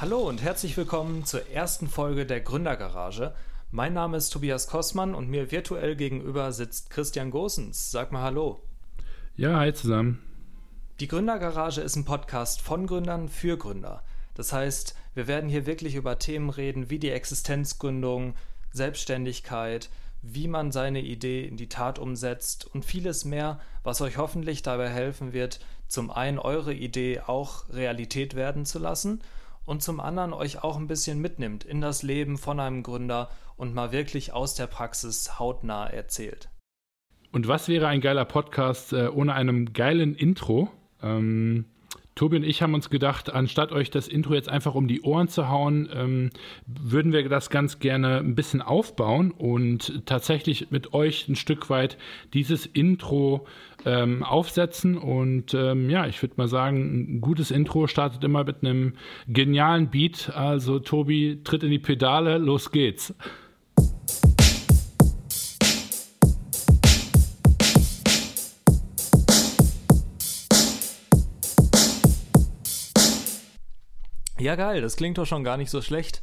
Hallo und herzlich willkommen zur ersten Folge der Gründergarage. Mein Name ist Tobias Kossmann und mir virtuell gegenüber sitzt Christian Gosens. Sag mal Hallo. Ja, hi zusammen. Die Gründergarage ist ein Podcast von Gründern für Gründer. Das heißt, wir werden hier wirklich über Themen reden wie die Existenzgründung, Selbstständigkeit, wie man seine Idee in die Tat umsetzt und vieles mehr, was euch hoffentlich dabei helfen wird, zum einen eure Idee auch Realität werden zu lassen und zum anderen euch auch ein bisschen mitnimmt in das Leben von einem Gründer und mal wirklich aus der Praxis hautnah erzählt. Und was wäre ein geiler Podcast äh, ohne einem geilen Intro? Ähm, Tobi und ich haben uns gedacht, anstatt euch das Intro jetzt einfach um die Ohren zu hauen, ähm, würden wir das ganz gerne ein bisschen aufbauen und tatsächlich mit euch ein Stück weit dieses Intro ähm, aufsetzen. Und ähm, ja, ich würde mal sagen, ein gutes Intro startet immer mit einem genialen Beat. Also Tobi, tritt in die Pedale, los geht's. Ja, geil, das klingt doch schon gar nicht so schlecht.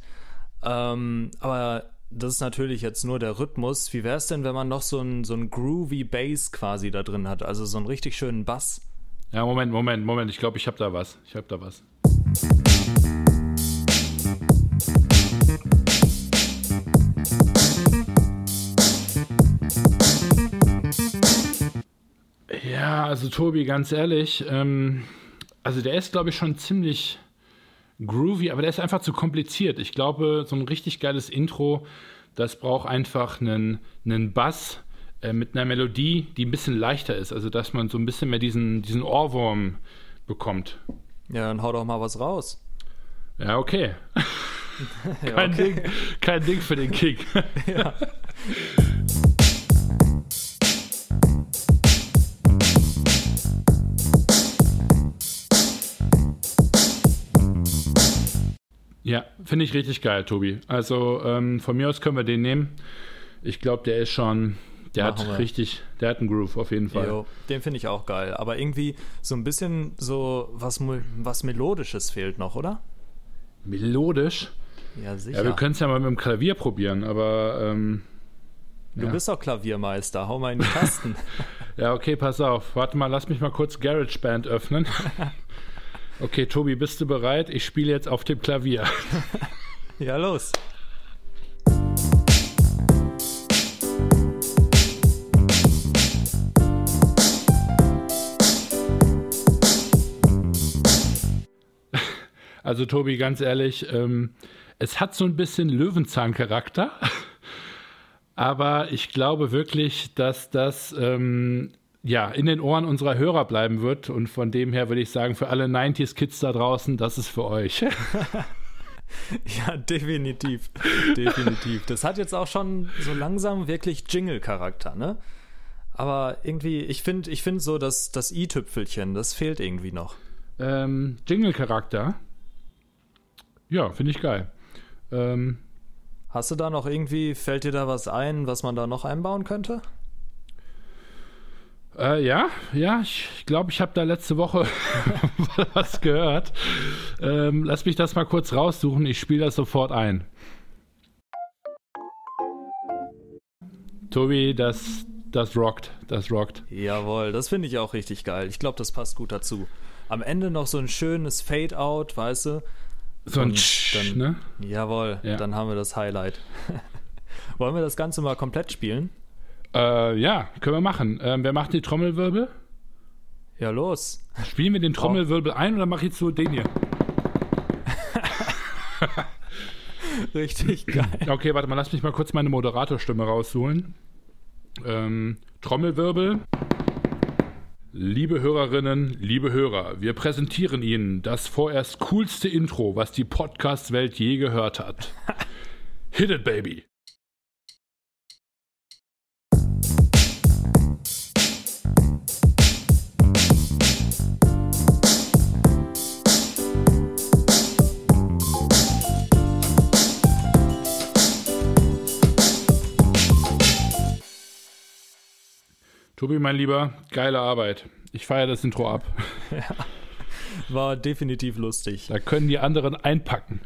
Ähm, aber das ist natürlich jetzt nur der Rhythmus. Wie wäre es denn, wenn man noch so ein, so groovy Bass quasi da drin hat? Also so einen richtig schönen Bass. Ja, Moment, Moment, Moment. Ich glaube, ich habe da was. Ich habe da was. Ja, also Tobi, ganz ehrlich, ähm, also der ist, glaube ich, schon ziemlich groovy, aber der ist einfach zu kompliziert. Ich glaube, so ein richtig geiles Intro, das braucht einfach einen, einen Bass äh, mit einer Melodie, die ein bisschen leichter ist. Also, dass man so ein bisschen mehr diesen, diesen Ohrwurm bekommt. Ja, dann hau doch mal was raus. Ja, okay. ja, kein, okay. Ding, kein Ding für den Kick. ja. Ja, finde ich richtig geil, Tobi. Also ähm, von mir aus können wir den nehmen. Ich glaube, der ist schon, der Machen hat wir. richtig, der hat einen Groove auf jeden Fall. Jo, den finde ich auch geil. Aber irgendwie so ein bisschen so was, was Melodisches fehlt noch, oder? Melodisch? Ja, sicher. Ja, wir können es ja mal mit dem Klavier probieren, aber. Ähm, du ja. bist doch Klaviermeister, hau mal in die Tasten. ja, okay, pass auf. Warte mal, lass mich mal kurz GarageBand öffnen. Okay, Tobi, bist du bereit? Ich spiele jetzt auf dem Klavier. ja, los. Also Tobi, ganz ehrlich, ähm, es hat so ein bisschen Löwenzahn-Charakter, aber ich glaube wirklich, dass das ähm, ja, in den Ohren unserer Hörer bleiben wird. Und von dem her würde ich sagen, für alle 90s-Kids da draußen, das ist für euch. ja, definitiv. definitiv. Das hat jetzt auch schon so langsam wirklich Jingle-Charakter, ne? Aber irgendwie, ich finde ich find so, dass das i-Tüpfelchen, das fehlt irgendwie noch. Ähm, Jingle-Charakter? Ja, finde ich geil. Ähm, Hast du da noch irgendwie, fällt dir da was ein, was man da noch einbauen könnte? Äh, ja, ja, ich glaube, ich habe da letzte Woche was gehört. Ähm, lass mich das mal kurz raussuchen. Ich spiele das sofort ein. Tobi, das, das rockt, das rockt. Jawohl, das finde ich auch richtig geil. Ich glaube, das passt gut dazu. Am Ende noch so ein schönes Fade-out, weißt du? So ein Tsch, ne? Jawohl, ja. dann haben wir das Highlight. Wollen wir das Ganze mal komplett spielen? Äh, ja, können wir machen. Ähm, wer macht die Trommelwirbel? Ja, los. Spielen wir den Trommelwirbel ein oder mache ich so den hier? Richtig geil. Okay, warte mal, lass mich mal kurz meine Moderatorstimme rausholen. Ähm, Trommelwirbel. Liebe Hörerinnen, liebe Hörer, wir präsentieren Ihnen das vorerst coolste Intro, was die Podcast-Welt je gehört hat. Hit it, baby! Tobi, mein Lieber, geile Arbeit. Ich feiere das Intro ab. ja. War definitiv lustig. Da können die anderen einpacken.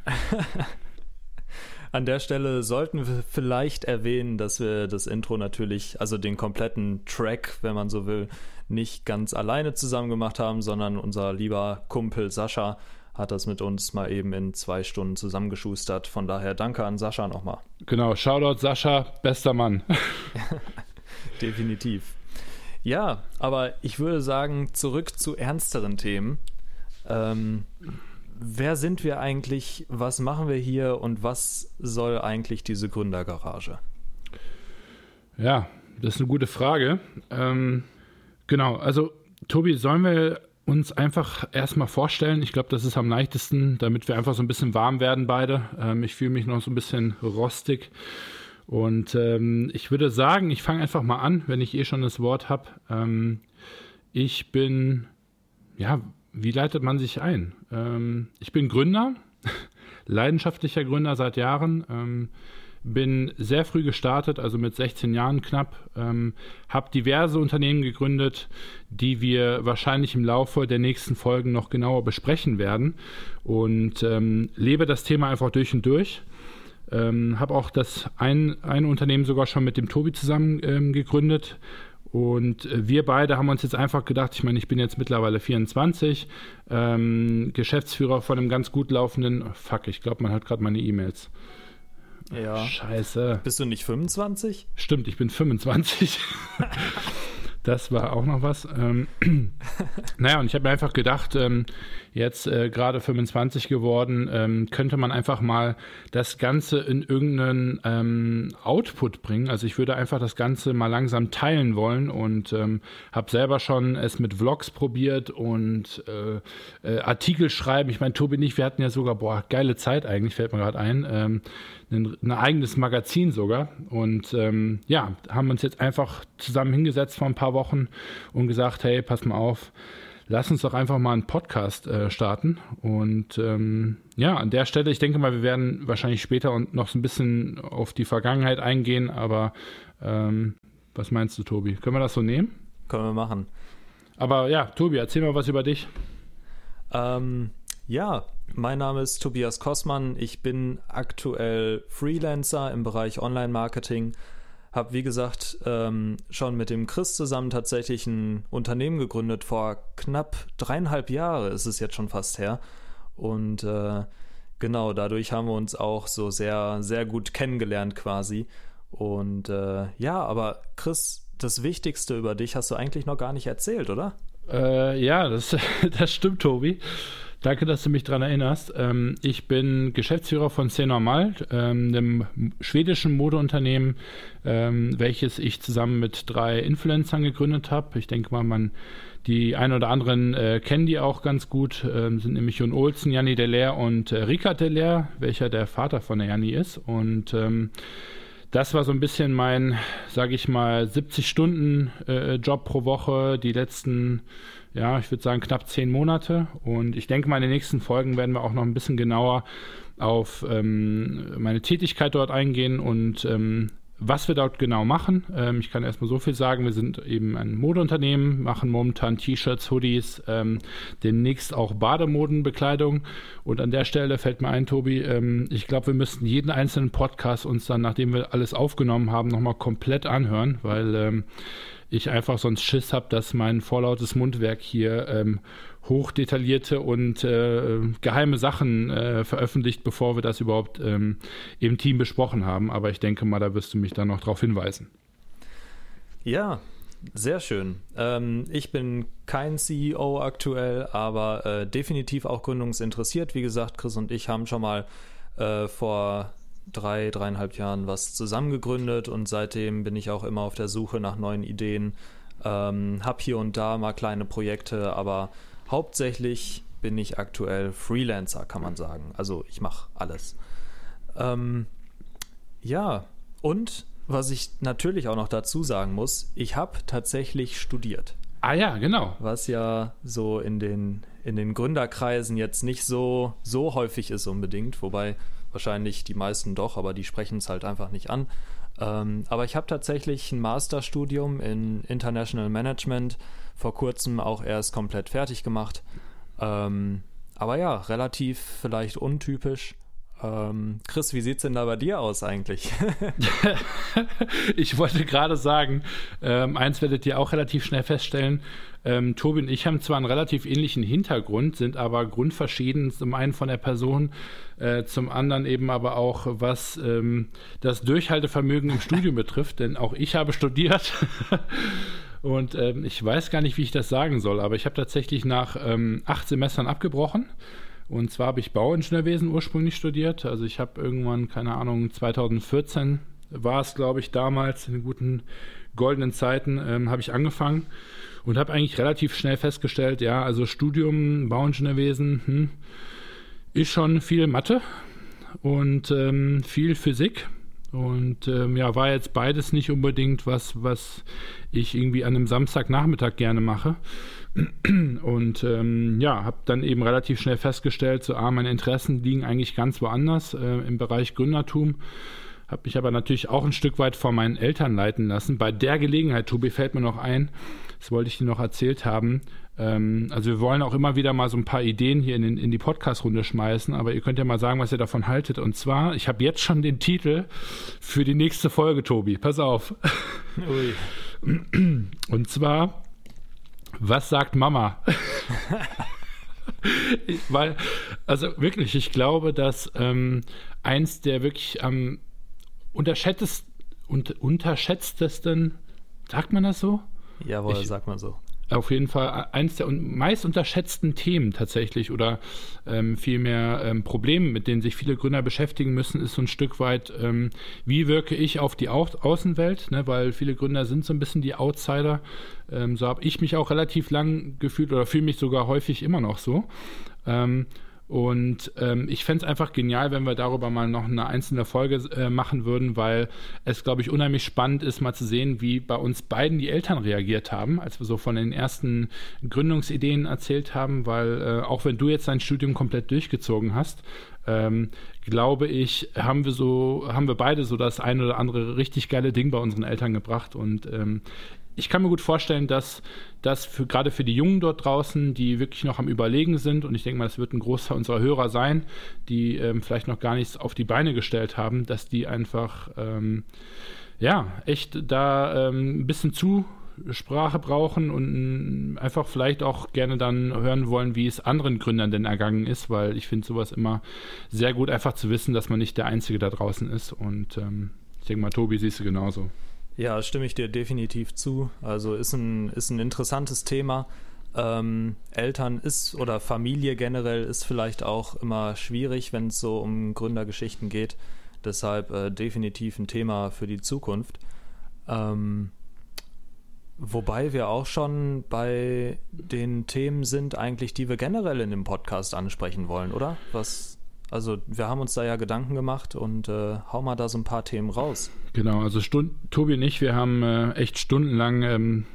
An der Stelle sollten wir vielleicht erwähnen, dass wir das Intro natürlich, also den kompletten Track, wenn man so will, nicht ganz alleine zusammen gemacht haben, sondern unser lieber Kumpel Sascha hat das mit uns mal eben in zwei Stunden zusammengeschustert. Von daher danke an Sascha nochmal. Genau, Shoutout Sascha, bester Mann. Definitiv. Ja, aber ich würde sagen, zurück zu ernsteren Themen. Ähm, wer sind wir eigentlich? Was machen wir hier und was soll eigentlich diese Gründergarage? Ja, das ist eine gute Frage. Ähm, genau, also Tobi, sollen wir uns einfach erstmal vorstellen? Ich glaube, das ist am leichtesten, damit wir einfach so ein bisschen warm werden beide. Ähm, ich fühle mich noch so ein bisschen rostig. Und ähm, ich würde sagen, ich fange einfach mal an, wenn ich eh schon das Wort habe. Ähm, ich bin, ja, wie leitet man sich ein? Ähm, ich bin Gründer, leidenschaftlicher Gründer seit Jahren. Ähm, bin sehr früh gestartet, also mit 16 Jahren knapp, ähm, habe diverse Unternehmen gegründet, die wir wahrscheinlich im Laufe der nächsten Folgen noch genauer besprechen werden und ähm, lebe das Thema einfach durch und durch. Ähm, habe auch das ein, ein Unternehmen sogar schon mit dem Tobi zusammen ähm, gegründet, und äh, wir beide haben uns jetzt einfach gedacht, ich meine, ich bin jetzt mittlerweile 24, ähm, Geschäftsführer von einem ganz gut laufenden, fuck, ich glaube, man hat gerade meine E-Mails. Ja. Scheiße. Bist du nicht 25? Stimmt, ich bin 25. Das war auch noch was. Ähm, naja, und ich habe mir einfach gedacht, ähm, jetzt äh, gerade 25 geworden, ähm, könnte man einfach mal das Ganze in irgendeinen ähm, Output bringen. Also ich würde einfach das Ganze mal langsam teilen wollen und ähm, habe selber schon es mit Vlogs probiert und äh, äh, Artikel schreiben. Ich meine, Tobi nicht, wir hatten ja sogar, boah, geile Zeit eigentlich, fällt mir gerade ein. Ähm, ein, ein, eigenes Magazin sogar. Und ähm, ja, haben uns jetzt einfach zusammen hingesetzt vor ein paar Wochen und gesagt, hey, pass mal auf, lass uns doch einfach mal einen Podcast äh, starten. Und ähm, ja, an der Stelle, ich denke mal, wir werden wahrscheinlich später und noch so ein bisschen auf die Vergangenheit eingehen, aber ähm, was meinst du, Tobi? Können wir das so nehmen? Können wir machen. Aber ja, Tobi, erzähl mal was über dich. Ähm, ja, mein Name ist Tobias Kossmann. Ich bin aktuell Freelancer im Bereich Online-Marketing. Habe, wie gesagt, ähm, schon mit dem Chris zusammen tatsächlich ein Unternehmen gegründet. Vor knapp dreieinhalb Jahren ist es jetzt schon fast her. Und äh, genau, dadurch haben wir uns auch so sehr, sehr gut kennengelernt quasi. Und äh, ja, aber Chris, das Wichtigste über dich hast du eigentlich noch gar nicht erzählt, oder? Äh, ja, das, das stimmt, Tobi. Danke, dass du mich daran erinnerst. Ähm, ich bin Geschäftsführer von C Normal, ähm, einem schwedischen Modeunternehmen, ähm, welches ich zusammen mit drei Influencern gegründet habe. Ich denke mal, man die ein oder anderen äh, kennen die auch ganz gut, ähm, sind nämlich Jon Olsen, Janni Delair und äh, Ricard Delair, welcher der Vater von der Janni ist. Und ähm, das war so ein bisschen mein, sage ich mal, 70 Stunden äh, Job pro Woche, die letzten ja, ich würde sagen knapp zehn Monate. Und ich denke mal, in den nächsten Folgen werden wir auch noch ein bisschen genauer auf ähm, meine Tätigkeit dort eingehen und ähm, was wir dort genau machen. Ähm, ich kann erstmal so viel sagen, wir sind eben ein Modeunternehmen, machen momentan T-Shirts, Hoodies, ähm, demnächst auch Bademodenbekleidung. Und an der Stelle fällt mir ein, Tobi, ähm, ich glaube, wir müssten jeden einzelnen Podcast uns dann, nachdem wir alles aufgenommen haben, nochmal komplett anhören, weil ähm, ich einfach sonst Schiss habe, dass mein vorlautes Mundwerk hier ähm, hochdetaillierte und äh, geheime Sachen äh, veröffentlicht, bevor wir das überhaupt ähm, im Team besprochen haben. Aber ich denke mal, da wirst du mich dann noch darauf hinweisen. Ja, sehr schön. Ähm, ich bin kein CEO aktuell, aber äh, definitiv auch gründungsinteressiert. Wie gesagt, Chris und ich haben schon mal äh, vor drei, dreieinhalb Jahren was zusammengegründet und seitdem bin ich auch immer auf der Suche nach neuen Ideen. Ähm, hab hier und da mal kleine Projekte, aber hauptsächlich bin ich aktuell Freelancer, kann man sagen. Also ich mache alles. Ähm, ja, und was ich natürlich auch noch dazu sagen muss, ich habe tatsächlich studiert. Ah ja, genau. Was ja so in den, in den Gründerkreisen jetzt nicht so, so häufig ist unbedingt, wobei Wahrscheinlich die meisten doch, aber die sprechen es halt einfach nicht an. Ähm, aber ich habe tatsächlich ein Masterstudium in International Management vor kurzem auch erst komplett fertig gemacht. Ähm, aber ja, relativ vielleicht untypisch. Ähm, Chris, wie sieht es denn da bei dir aus eigentlich? ich wollte gerade sagen, ähm, eins werdet ihr auch relativ schnell feststellen. Ähm, Tobi und ich haben zwar einen relativ ähnlichen Hintergrund, sind aber grundverschieden, zum einen von der Person, äh, zum anderen eben aber auch, was ähm, das Durchhaltevermögen im Studium betrifft, denn auch ich habe studiert. Und ähm, ich weiß gar nicht, wie ich das sagen soll, aber ich habe tatsächlich nach ähm, acht Semestern abgebrochen und zwar habe ich Bauingenieurwesen ursprünglich studiert. Also ich habe irgendwann, keine Ahnung, 2014 war es, glaube ich, damals in den guten goldenen Zeiten, ähm, habe ich angefangen und habe eigentlich relativ schnell festgestellt, ja, also Studium, Bauingenieurwesen, hm, ist schon viel Mathe und ähm, viel Physik. Und ähm, ja, war jetzt beides nicht unbedingt was, was ich irgendwie an einem Samstagnachmittag gerne mache. Und ähm, ja, habe dann eben relativ schnell festgestellt, so, ah, meine Interessen liegen eigentlich ganz woanders äh, im Bereich Gründertum. Habe mich aber natürlich auch ein Stück weit von meinen Eltern leiten lassen. Bei der Gelegenheit, Tobi, fällt mir noch ein, das wollte ich dir noch erzählt haben. Ähm, also wir wollen auch immer wieder mal so ein paar Ideen hier in, in die Podcast-Runde schmeißen, aber ihr könnt ja mal sagen, was ihr davon haltet. Und zwar, ich habe jetzt schon den Titel für die nächste Folge, Tobi. Pass auf. Ui. Und zwar was sagt Mama? weil, also wirklich, ich glaube, dass ähm, eins der wirklich am ähm, unterschätztesten, unterschätztesten, sagt man das so? Jawohl, ich, sagt man so auf jeden Fall eines der meist unterschätzten Themen tatsächlich oder ähm, vielmehr ähm, Probleme, mit denen sich viele Gründer beschäftigen müssen, ist so ein Stück weit, ähm, wie wirke ich auf die Au Außenwelt, ne? weil viele Gründer sind so ein bisschen die Outsider. Ähm, so habe ich mich auch relativ lang gefühlt oder fühle mich sogar häufig immer noch so. Und ähm, ich fände es einfach genial, wenn wir darüber mal noch eine einzelne Folge äh, machen würden, weil es, glaube ich, unheimlich spannend ist, mal zu sehen, wie bei uns beiden die Eltern reagiert haben, als wir so von den ersten Gründungsideen erzählt haben, weil äh, auch wenn du jetzt dein Studium komplett durchgezogen hast, ähm, glaube ich, haben wir so, haben wir beide so das ein oder andere richtig geile Ding bei unseren Eltern gebracht. Und ähm, ich kann mir gut vorstellen, dass das für, gerade für die Jungen dort draußen, die wirklich noch am Überlegen sind, und ich denke mal, das wird ein Großteil unserer Hörer sein, die ähm, vielleicht noch gar nichts auf die Beine gestellt haben, dass die einfach, ähm, ja, echt da ähm, ein bisschen Zusprache brauchen und einfach vielleicht auch gerne dann hören wollen, wie es anderen Gründern denn ergangen ist, weil ich finde sowas immer sehr gut, einfach zu wissen, dass man nicht der Einzige da draußen ist. Und ähm, ich denke mal, Tobi, siehst du genauso. Ja, stimme ich dir definitiv zu. Also ist ein, ist ein interessantes Thema. Ähm, Eltern ist oder Familie generell ist vielleicht auch immer schwierig, wenn es so um Gründergeschichten geht. Deshalb äh, definitiv ein Thema für die Zukunft. Ähm, wobei wir auch schon bei den Themen sind, eigentlich, die wir generell in dem Podcast ansprechen wollen, oder? Was, also wir haben uns da ja Gedanken gemacht und äh, hau mal da so ein paar Themen raus. Genau, also Stund Tobi und ich, wir haben äh, echt stundenlang ähm,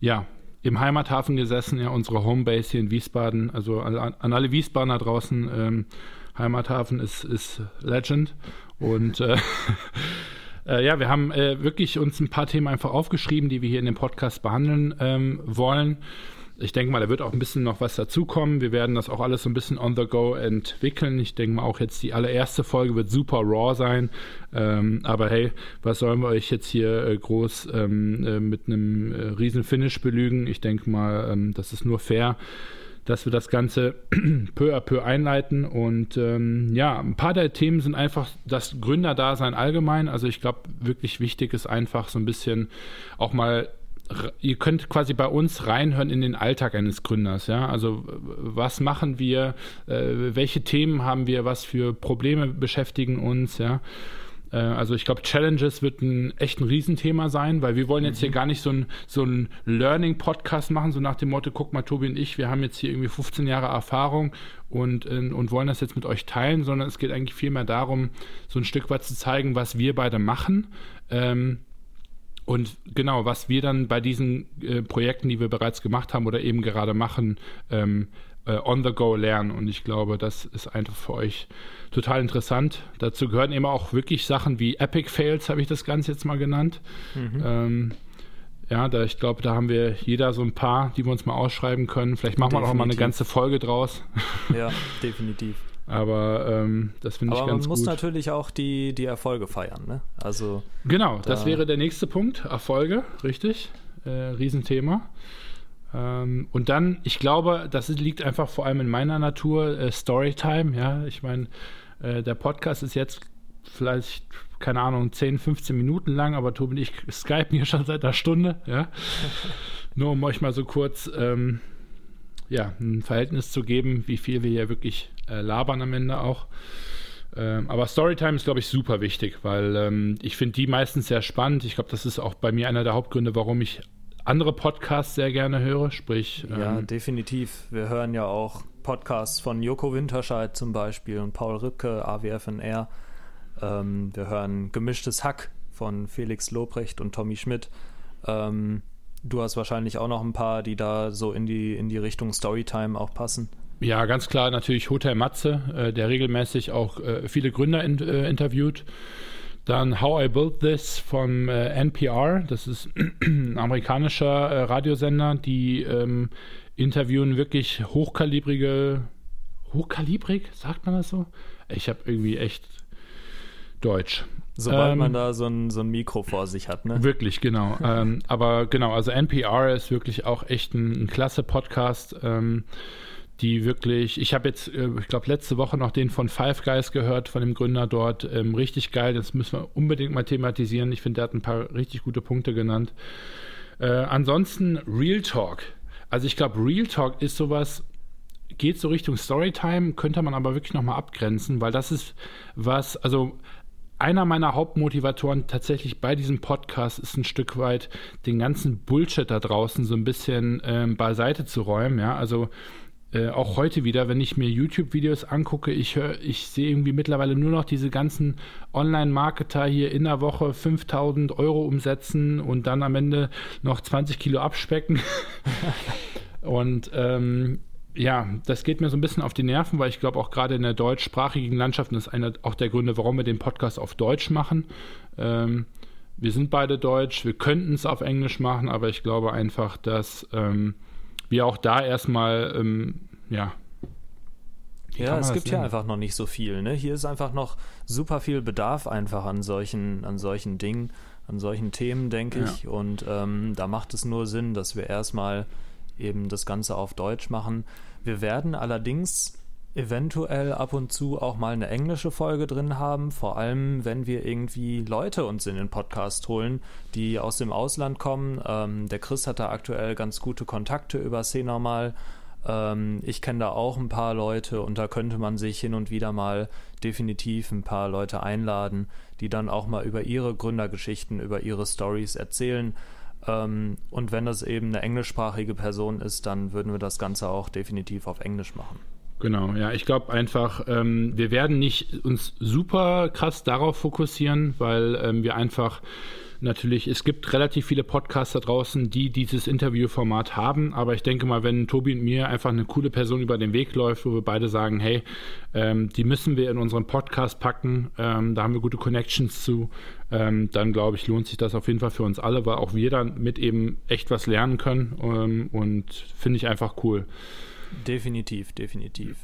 ja, im Heimathafen gesessen, ja, unsere Homebase hier in Wiesbaden. Also an, an alle Wiesbadener draußen, ähm, Heimathafen ist, ist Legend. Und äh, äh, ja, wir haben äh, wirklich uns ein paar Themen einfach aufgeschrieben, die wir hier in dem Podcast behandeln ähm, wollen. Ich denke mal, da wird auch ein bisschen noch was dazukommen. Wir werden das auch alles so ein bisschen on the go entwickeln. Ich denke mal, auch jetzt die allererste Folge wird super raw sein. Ähm, aber hey, was sollen wir euch jetzt hier äh, groß ähm, äh, mit einem äh, riesen Finish belügen? Ich denke mal, ähm, das ist nur fair dass wir das Ganze peu à peu einleiten. Und ähm, ja, ein paar der Themen sind einfach das Gründerdasein allgemein. Also ich glaube, wirklich wichtig ist einfach so ein bisschen auch mal ihr könnt quasi bei uns reinhören in den Alltag eines Gründers, ja. Also was machen wir, äh, welche Themen haben wir, was für Probleme beschäftigen uns, ja. Äh, also ich glaube, Challenges wird ein echt ein Riesenthema sein, weil wir wollen jetzt mhm. hier gar nicht so ein, so ein Learning-Podcast machen, so nach dem Motto, guck mal, Tobi und ich, wir haben jetzt hier irgendwie 15 Jahre Erfahrung und, äh, und wollen das jetzt mit euch teilen, sondern es geht eigentlich vielmehr darum, so ein Stück weit zu zeigen, was wir beide machen. Ähm, und genau, was wir dann bei diesen äh, Projekten, die wir bereits gemacht haben oder eben gerade machen, ähm, äh, on the go lernen. Und ich glaube, das ist einfach für euch total interessant. Dazu gehören eben auch wirklich Sachen wie Epic Fails, habe ich das Ganze jetzt mal genannt. Mhm. Ähm, Ja, da, ich glaube, da haben wir jeder so ein paar, die wir uns mal ausschreiben können. Vielleicht machen definitiv. wir auch mal eine ganze Folge draus. Ja, definitiv. Aber ähm, das finde ich ganz gut. Aber man muss natürlich auch die, die Erfolge feiern. Ne? Also, genau, da das wäre der nächste Punkt. Erfolge, richtig. Äh, Riesenthema. Ähm, und dann, ich glaube, das liegt einfach vor allem in meiner Natur, äh, Storytime. Ja, ich meine, äh, der Podcast ist jetzt vielleicht, keine Ahnung, 10, 15 Minuten lang, aber Tobi und ich skypen hier schon seit einer Stunde. Ja, nur um euch mal so kurz ähm, ja, ein Verhältnis zu geben, wie viel wir hier wirklich äh, labern am Ende auch. Ähm, aber Storytime ist, glaube ich, super wichtig, weil ähm, ich finde die meistens sehr spannend. Ich glaube, das ist auch bei mir einer der Hauptgründe, warum ich andere Podcasts sehr gerne höre. Sprich. Ja, ähm, definitiv. Wir hören ja auch Podcasts von Joko Winterscheid zum Beispiel und Paul Rübke, AWFNR. Ähm, wir hören Gemischtes Hack von Felix Lobrecht und Tommy Schmidt. Ähm, du hast wahrscheinlich auch noch ein paar, die da so in die, in die Richtung Storytime auch passen. Ja, ganz klar natürlich Hotel Matze, äh, der regelmäßig auch äh, viele Gründer in, äh, interviewt. Dann How I Built This vom äh, NPR, das ist ein amerikanischer äh, Radiosender, die ähm, interviewen wirklich hochkalibrige, hochkalibrig, sagt man das so? Ich habe irgendwie echt Deutsch. Sobald ähm, man da so ein, so ein Mikro vor sich hat, ne? Wirklich, genau. ähm, aber genau, also NPR ist wirklich auch echt ein, ein klasse Podcast. Ähm, die wirklich, ich habe jetzt, äh, ich glaube, letzte Woche noch den von Five Guys gehört, von dem Gründer dort. Ähm, richtig geil, das müssen wir unbedingt mal thematisieren. Ich finde, der hat ein paar richtig gute Punkte genannt. Äh, ansonsten Real Talk. Also ich glaube, Real Talk ist sowas, geht so Richtung Storytime, könnte man aber wirklich nochmal abgrenzen, weil das ist was, also einer meiner Hauptmotivatoren tatsächlich bei diesem Podcast ist ein Stück weit den ganzen Bullshit da draußen so ein bisschen ähm, beiseite zu räumen. Ja, also äh, auch heute wieder, wenn ich mir YouTube-Videos angucke, ich höre, ich sehe irgendwie mittlerweile nur noch diese ganzen Online-Marketer hier in der Woche 5000 Euro umsetzen und dann am Ende noch 20 Kilo abspecken. und ähm, ja, das geht mir so ein bisschen auf die Nerven, weil ich glaube auch gerade in der deutschsprachigen Landschaft, und das ist einer auch der Gründe, warum wir den Podcast auf Deutsch machen. Ähm, wir sind beide Deutsch, wir könnten es auf Englisch machen, aber ich glaube einfach, dass ähm, wir auch da erstmal, ähm, ja. Ja, es gibt hier einfach noch nicht so viel. Ne? Hier ist einfach noch super viel Bedarf einfach an solchen, an solchen Dingen, an solchen Themen, denke ja. ich. Und ähm, da macht es nur Sinn, dass wir erstmal eben das Ganze auf Deutsch machen. Wir werden allerdings eventuell ab und zu auch mal eine englische Folge drin haben, vor allem wenn wir irgendwie Leute uns in den Podcast holen, die aus dem Ausland kommen. Ähm, der Chris hat da aktuell ganz gute Kontakte über C-Normal. Ähm, ich kenne da auch ein paar Leute und da könnte man sich hin und wieder mal definitiv ein paar Leute einladen, die dann auch mal über ihre Gründergeschichten, über ihre Stories erzählen. Ähm, und wenn das eben eine englischsprachige Person ist, dann würden wir das Ganze auch definitiv auf Englisch machen. Genau, ja, ich glaube einfach, ähm, wir werden nicht uns super krass darauf fokussieren, weil ähm, wir einfach natürlich, es gibt relativ viele Podcasts da draußen, die dieses Interviewformat haben, aber ich denke mal, wenn Tobi und mir einfach eine coole Person über den Weg läuft, wo wir beide sagen, hey, ähm, die müssen wir in unseren Podcast packen, ähm, da haben wir gute Connections zu, ähm, dann glaube ich, lohnt sich das auf jeden Fall für uns alle, weil auch wir dann mit eben echt was lernen können ähm, und finde ich einfach cool. Definitiv, definitiv.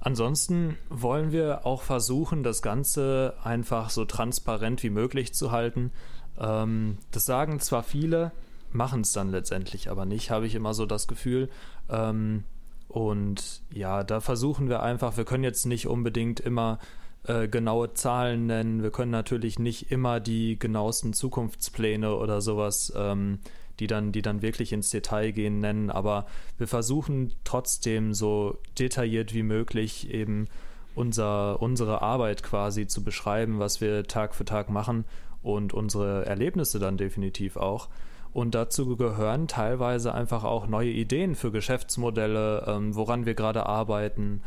Ansonsten wollen wir auch versuchen, das Ganze einfach so transparent wie möglich zu halten. Ähm, das sagen zwar viele, machen es dann letztendlich aber nicht, habe ich immer so das Gefühl. Ähm, und ja, da versuchen wir einfach, wir können jetzt nicht unbedingt immer äh, genaue Zahlen nennen, wir können natürlich nicht immer die genauesten Zukunftspläne oder sowas ähm, die dann, die dann wirklich ins Detail gehen, nennen. Aber wir versuchen trotzdem so detailliert wie möglich eben unser, unsere Arbeit quasi zu beschreiben, was wir Tag für Tag machen und unsere Erlebnisse dann definitiv auch. Und dazu gehören teilweise einfach auch neue Ideen für Geschäftsmodelle, ähm, woran wir gerade arbeiten.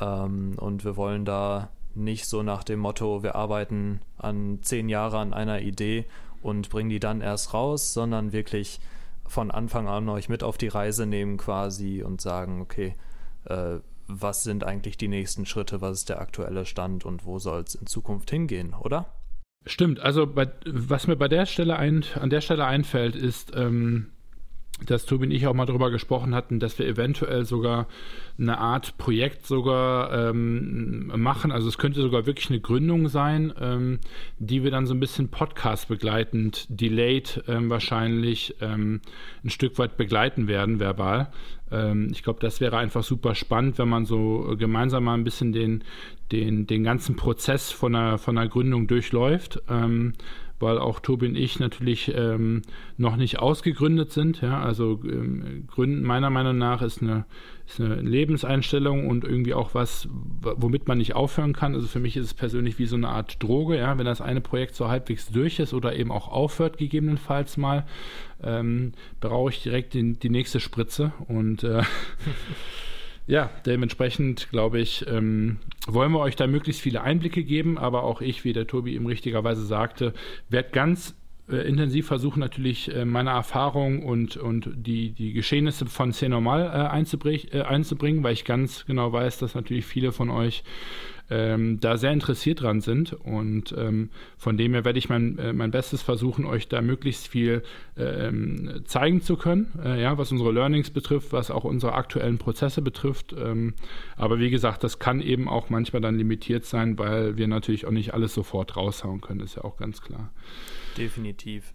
Ähm, und wir wollen da nicht so nach dem Motto, wir arbeiten an zehn Jahre an einer Idee und bringen die dann erst raus, sondern wirklich von Anfang an euch mit auf die Reise nehmen quasi und sagen, okay, äh, was sind eigentlich die nächsten Schritte, was ist der aktuelle Stand und wo soll es in Zukunft hingehen, oder? Stimmt, also bei, was mir bei der Stelle ein, an der Stelle einfällt, ist, ähm, dass Tobi und ich auch mal darüber gesprochen hatten, dass wir eventuell sogar eine Art Projekt sogar ähm, machen. Also es könnte sogar wirklich eine Gründung sein, ähm, die wir dann so ein bisschen Podcast begleitend, delayed ähm, wahrscheinlich ähm, ein Stück weit begleiten werden, verbal. Ähm, ich glaube, das wäre einfach super spannend, wenn man so gemeinsam mal ein bisschen den, den, den ganzen Prozess von einer, von einer Gründung durchläuft. Weil auch Tobi und ich natürlich ähm, noch nicht ausgegründet sind. Ja? Also ähm, Gründen meiner Meinung nach ist eine, ist eine Lebenseinstellung und irgendwie auch was, womit man nicht aufhören kann. Also für mich ist es persönlich wie so eine Art Droge, ja, wenn das eine Projekt so halbwegs durch ist oder eben auch aufhört, gegebenenfalls mal, ähm, brauche ich direkt die, die nächste Spritze und äh, Ja, dementsprechend glaube ich, ähm, wollen wir euch da möglichst viele Einblicke geben, aber auch ich, wie der Tobi eben richtigerweise sagte, werde ganz intensiv versuchen, natürlich äh, meine Erfahrung und, und die, die Geschehnisse von C Normal äh, einzubringen, weil ich ganz genau weiß, dass natürlich viele von euch ähm, da sehr interessiert dran sind. Und ähm, von dem her werde ich mein, äh, mein Bestes versuchen, euch da möglichst viel ähm, zeigen zu können, äh, ja, was unsere Learnings betrifft, was auch unsere aktuellen Prozesse betrifft. Ähm, aber wie gesagt, das kann eben auch manchmal dann limitiert sein, weil wir natürlich auch nicht alles sofort raushauen können, ist ja auch ganz klar. Definitiv.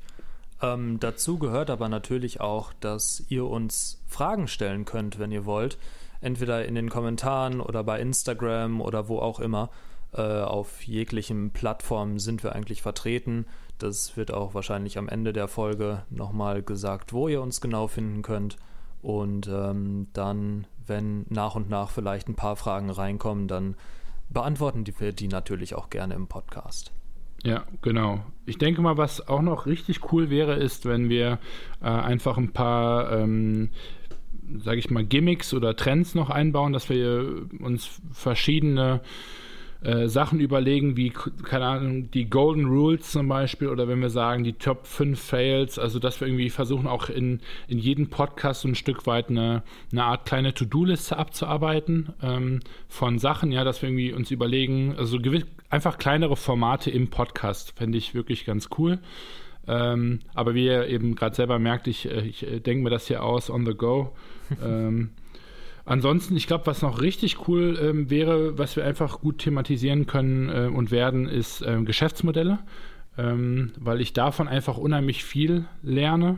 Ähm, dazu gehört aber natürlich auch, dass ihr uns Fragen stellen könnt, wenn ihr wollt entweder in den Kommentaren oder bei Instagram oder wo auch immer. Äh, auf jeglichen Plattformen sind wir eigentlich vertreten. Das wird auch wahrscheinlich am Ende der Folge nochmal gesagt, wo ihr uns genau finden könnt. Und ähm, dann, wenn nach und nach vielleicht ein paar Fragen reinkommen, dann beantworten wir die natürlich auch gerne im Podcast. Ja, genau. Ich denke mal, was auch noch richtig cool wäre, ist, wenn wir äh, einfach ein paar ähm, sage ich mal, Gimmicks oder Trends noch einbauen, dass wir uns verschiedene äh, Sachen überlegen, wie, keine Ahnung, die Golden Rules zum Beispiel, oder wenn wir sagen, die Top 5 Fails, also dass wir irgendwie versuchen, auch in, in jedem Podcast so ein Stück weit eine, eine Art kleine To-Do-Liste abzuarbeiten ähm, von Sachen, ja, dass wir irgendwie uns überlegen, also gewiss, einfach kleinere Formate im Podcast, fände ich wirklich ganz cool. Ähm, aber wie ihr eben gerade selber merkt, ich, äh, ich äh, denke mir das hier aus on the go. ähm, ansonsten, ich glaube, was noch richtig cool ähm, wäre, was wir einfach gut thematisieren können äh, und werden, ist äh, Geschäftsmodelle, ähm, weil ich davon einfach unheimlich viel lerne.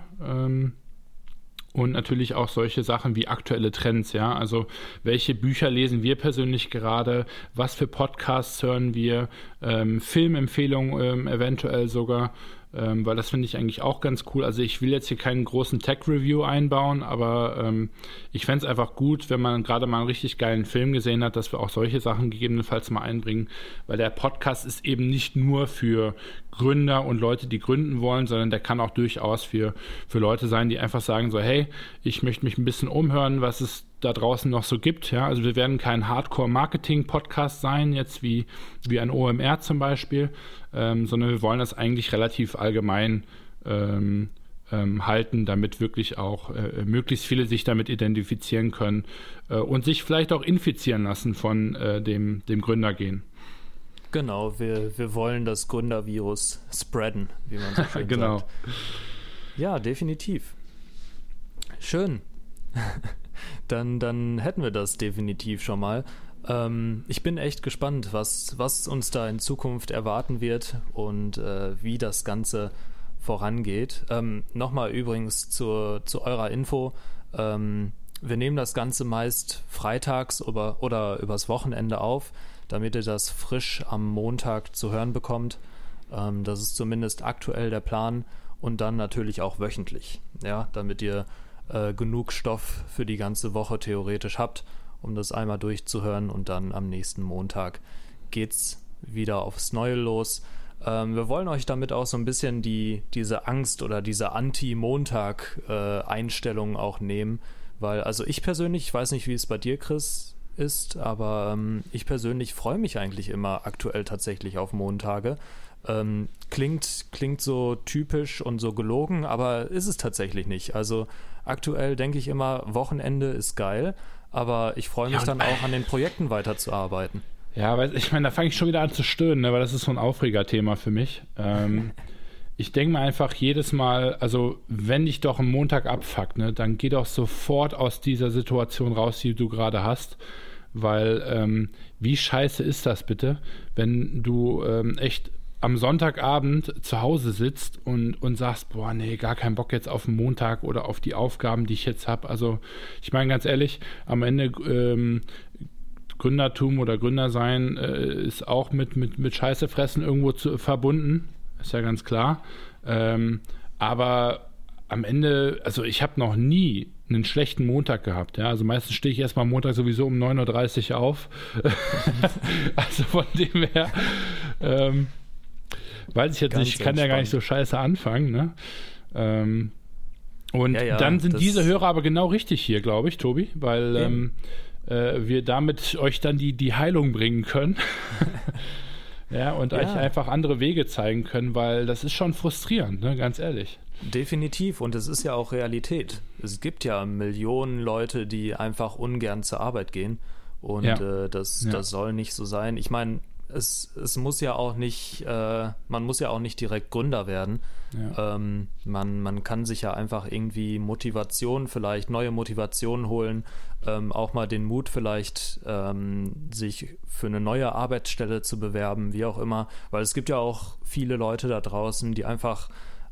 Und natürlich auch solche Sachen wie aktuelle Trends, ja. Also welche Bücher lesen wir persönlich gerade, was für Podcasts hören wir, ähm, Filmempfehlungen ähm, eventuell sogar ähm, weil das finde ich eigentlich auch ganz cool. Also ich will jetzt hier keinen großen Tech-Review einbauen, aber ähm, ich fände es einfach gut, wenn man gerade mal einen richtig geilen Film gesehen hat, dass wir auch solche Sachen gegebenenfalls mal einbringen, weil der Podcast ist eben nicht nur für Gründer und Leute, die gründen wollen, sondern der kann auch durchaus für, für Leute sein, die einfach sagen so, hey, ich möchte mich ein bisschen umhören, was es da draußen noch so gibt. Ja, also wir werden kein Hardcore-Marketing-Podcast sein, jetzt wie, wie ein OMR zum Beispiel, ähm, sondern wir wollen das eigentlich relativ allgemein ähm, ähm, halten, damit wirklich auch äh, möglichst viele sich damit identifizieren können äh, und sich vielleicht auch infizieren lassen von äh, dem, dem gehen. Genau, wir, wir wollen das Gründervirus spreaden, wie man so schön genau. sagt. Ja, definitiv. Schön. dann, dann hätten wir das definitiv schon mal. Ähm, ich bin echt gespannt, was, was uns da in Zukunft erwarten wird und äh, wie das Ganze vorangeht. Ähm, Nochmal übrigens zur, zu eurer Info. Ähm, wir nehmen das Ganze meist freitags oder, oder übers Wochenende auf, damit ihr das frisch am Montag zu hören bekommt. Ähm, das ist zumindest aktuell der Plan und dann natürlich auch wöchentlich, ja, damit ihr äh, genug Stoff für die ganze Woche theoretisch habt, um das einmal durchzuhören und dann am nächsten Montag geht's wieder aufs Neue los. Ähm, wir wollen euch damit auch so ein bisschen die, diese Angst oder diese Anti-Montag-Einstellung äh, auch nehmen, weil, also ich persönlich, ich weiß nicht, wie es bei dir, Chris, ist, aber ähm, ich persönlich freue mich eigentlich immer aktuell tatsächlich auf Montage. Ähm, klingt, klingt so typisch und so gelogen, aber ist es tatsächlich nicht. Also Aktuell denke ich immer, Wochenende ist geil, aber ich freue mich ja, dann auch an den Projekten weiterzuarbeiten. Ja, weil ich meine, da fange ich schon wieder an zu stöhnen, ne, weil das ist so ein Aufregerthema für mich. Ähm, ich denke mir einfach jedes Mal, also wenn dich doch ein Montag abfuckt, ne, dann geh doch sofort aus dieser Situation raus, die du gerade hast. Weil ähm, wie scheiße ist das bitte, wenn du ähm, echt am Sonntagabend zu Hause sitzt und, und sagst, boah, nee, gar keinen Bock jetzt auf den Montag oder auf die Aufgaben, die ich jetzt habe. Also ich meine ganz ehrlich, am Ende ähm, Gründertum oder Gründersein äh, ist auch mit, mit, mit Scheiße fressen irgendwo zu, verbunden. Ist ja ganz klar. Ähm, aber am Ende, also ich habe noch nie einen schlechten Montag gehabt. Ja? Also meistens stehe ich erstmal Montag sowieso um 9.30 Uhr auf. also von dem her, ähm, weiß ich jetzt Ganz nicht, ich kann ja gar nicht so scheiße anfangen. Ne? Ähm, und ja, ja, dann sind diese Hörer aber genau richtig hier, glaube ich, Tobi, weil ähm, äh, wir damit euch dann die, die Heilung bringen können. ja, und ja. euch einfach andere Wege zeigen können, weil das ist schon frustrierend, ne? ganz ehrlich. Definitiv und es ist ja auch Realität. Es gibt ja Millionen Leute, die einfach ungern zur Arbeit gehen und ja. äh, das, das soll nicht so sein. Ich meine, es, es muss ja auch nicht, äh, man muss ja auch nicht direkt Gründer werden. Ja. Ähm, man, man kann sich ja einfach irgendwie Motivation, vielleicht neue Motivation holen, ähm, auch mal den Mut vielleicht, ähm, sich für eine neue Arbeitsstelle zu bewerben, wie auch immer. Weil es gibt ja auch viele Leute da draußen, die einfach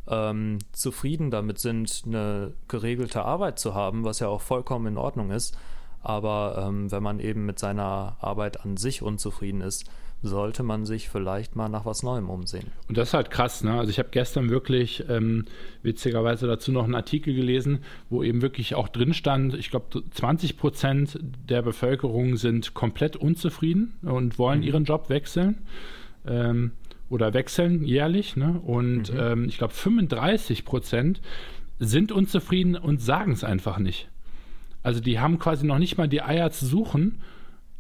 ähm, zufrieden damit sind, eine geregelte Arbeit zu haben, was ja auch vollkommen in Ordnung ist. Aber ähm, wenn man eben mit seiner Arbeit an sich unzufrieden ist, sollte man sich vielleicht mal nach was Neuem umsehen. Und das ist halt krass, ne? Also ich habe gestern wirklich ähm, witzigerweise dazu noch einen Artikel gelesen, wo eben wirklich auch drin stand, ich glaube 20 Prozent der Bevölkerung sind komplett unzufrieden und wollen mhm. ihren Job wechseln. Ähm, oder wechseln jährlich, ne? Und mhm. ähm, ich glaube 35 Prozent sind unzufrieden und sagen es einfach nicht. Also die haben quasi noch nicht mal die Eier zu suchen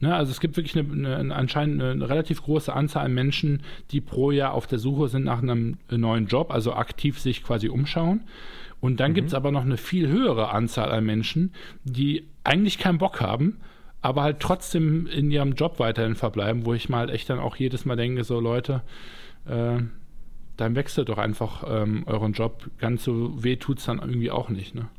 Ne, also es gibt wirklich eine, eine, anscheinend eine relativ große Anzahl an Menschen, die pro Jahr auf der Suche sind nach einem neuen Job, also aktiv sich quasi umschauen. Und dann mhm. gibt es aber noch eine viel höhere Anzahl an Menschen, die eigentlich keinen Bock haben, aber halt trotzdem in ihrem Job weiterhin verbleiben, wo ich mal halt echt dann auch jedes Mal denke, so Leute, äh, dann wechselt doch einfach ähm, euren Job. Ganz so weh tut es dann irgendwie auch nicht, ne?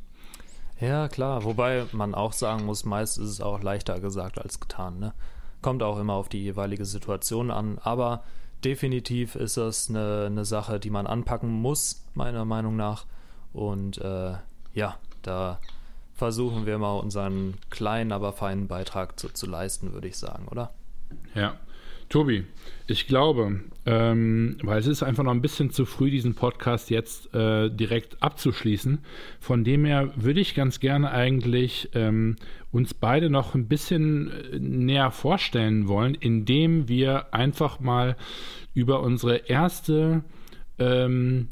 Ja, klar. Wobei man auch sagen muss, meist ist es auch leichter gesagt als getan. Ne? Kommt auch immer auf die jeweilige Situation an. Aber definitiv ist das eine, eine Sache, die man anpacken muss, meiner Meinung nach. Und äh, ja, da versuchen wir mal unseren kleinen, aber feinen Beitrag zu, zu leisten, würde ich sagen, oder? Ja. Tobi, ich glaube, ähm, weil es ist einfach noch ein bisschen zu früh, diesen Podcast jetzt äh, direkt abzuschließen. Von dem her würde ich ganz gerne eigentlich ähm, uns beide noch ein bisschen äh, näher vorstellen wollen, indem wir einfach mal über unsere erste, ähm,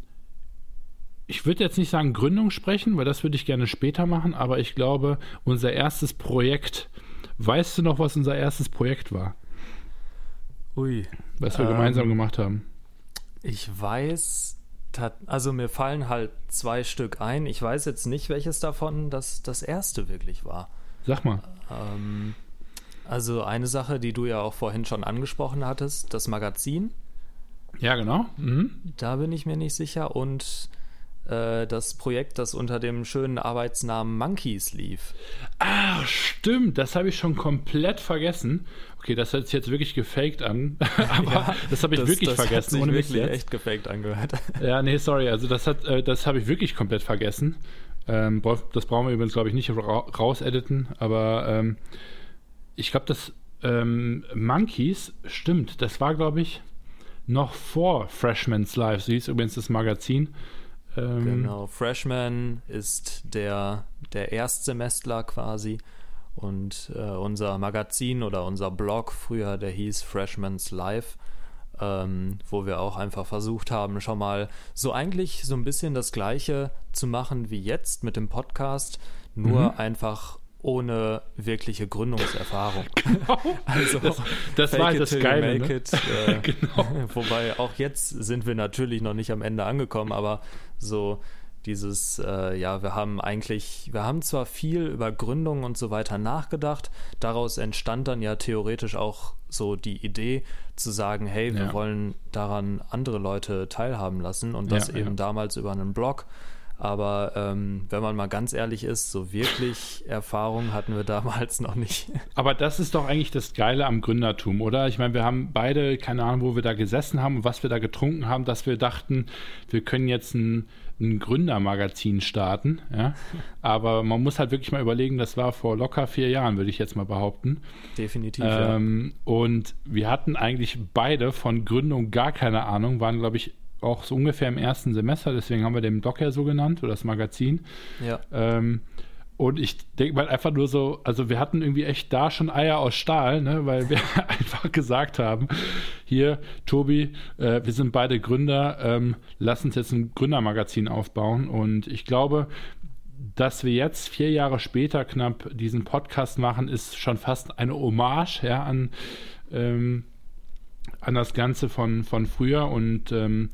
ich würde jetzt nicht sagen Gründung sprechen, weil das würde ich gerne später machen, aber ich glaube, unser erstes Projekt. Weißt du noch, was unser erstes Projekt war? Ui. Was wir ähm, gemeinsam gemacht haben. Ich weiß, also mir fallen halt zwei Stück ein. Ich weiß jetzt nicht, welches davon das, das erste wirklich war. Sag mal. Ähm, also eine Sache, die du ja auch vorhin schon angesprochen hattest, das Magazin. Ja, genau. Mhm. Da bin ich mir nicht sicher. Und äh, das Projekt, das unter dem schönen Arbeitsnamen Monkeys lief. Ah, stimmt, das habe ich schon komplett vergessen. Okay, das hört sich jetzt wirklich gefaked an, aber ja, das habe ich das, wirklich das vergessen. Hat sich ohne wirklich echt gefaked angehört. Ja, nee, sorry, also das hat, äh, das habe ich wirklich komplett vergessen. Ähm, das brauchen wir übrigens, glaube ich, nicht rausediten, aber ähm, ich glaube, das ähm, Monkeys, stimmt, das war, glaube ich, noch vor Freshman's Life, so hieß übrigens das Magazin. Ähm, genau, Freshman ist der, der Erstsemestler quasi. Und äh, unser Magazin oder unser Blog früher, der hieß Freshman's Life, ähm, wo wir auch einfach versucht haben, schon mal so eigentlich so ein bisschen das gleiche zu machen wie jetzt mit dem Podcast, nur mhm. einfach ohne wirkliche Gründungserfahrung. Genau. Also das, das war das Geile. Ne? It, äh, genau. Wobei auch jetzt sind wir natürlich noch nicht am Ende angekommen, aber so Dieses, äh, ja, wir haben eigentlich, wir haben zwar viel über Gründung und so weiter nachgedacht, daraus entstand dann ja theoretisch auch so die Idee zu sagen, hey, wir ja. wollen daran andere Leute teilhaben lassen und das ja, eben ja. damals über einen Blog. Aber ähm, wenn man mal ganz ehrlich ist, so wirklich Erfahrung hatten wir damals noch nicht. Aber das ist doch eigentlich das Geile am Gründertum, oder? Ich meine, wir haben beide keine Ahnung, wo wir da gesessen haben und was wir da getrunken haben, dass wir dachten, wir können jetzt ein, ein Gründermagazin starten. Ja? Aber man muss halt wirklich mal überlegen, das war vor locker vier Jahren, würde ich jetzt mal behaupten. Definitiv. Ähm, ja. Und wir hatten eigentlich beide von Gründung gar keine Ahnung, waren, glaube ich, auch so ungefähr im ersten Semester, deswegen haben wir den Blog ja so genannt oder das Magazin. Ja. Ähm, und ich denke mal einfach nur so, also wir hatten irgendwie echt da schon Eier aus Stahl, ne, weil wir einfach gesagt haben, hier, Tobi, äh, wir sind beide Gründer, ähm, lass uns jetzt ein Gründermagazin aufbauen. Und ich glaube, dass wir jetzt vier Jahre später knapp diesen Podcast machen, ist schon fast eine Hommage ja, an ähm, an das Ganze von, von früher und ähm,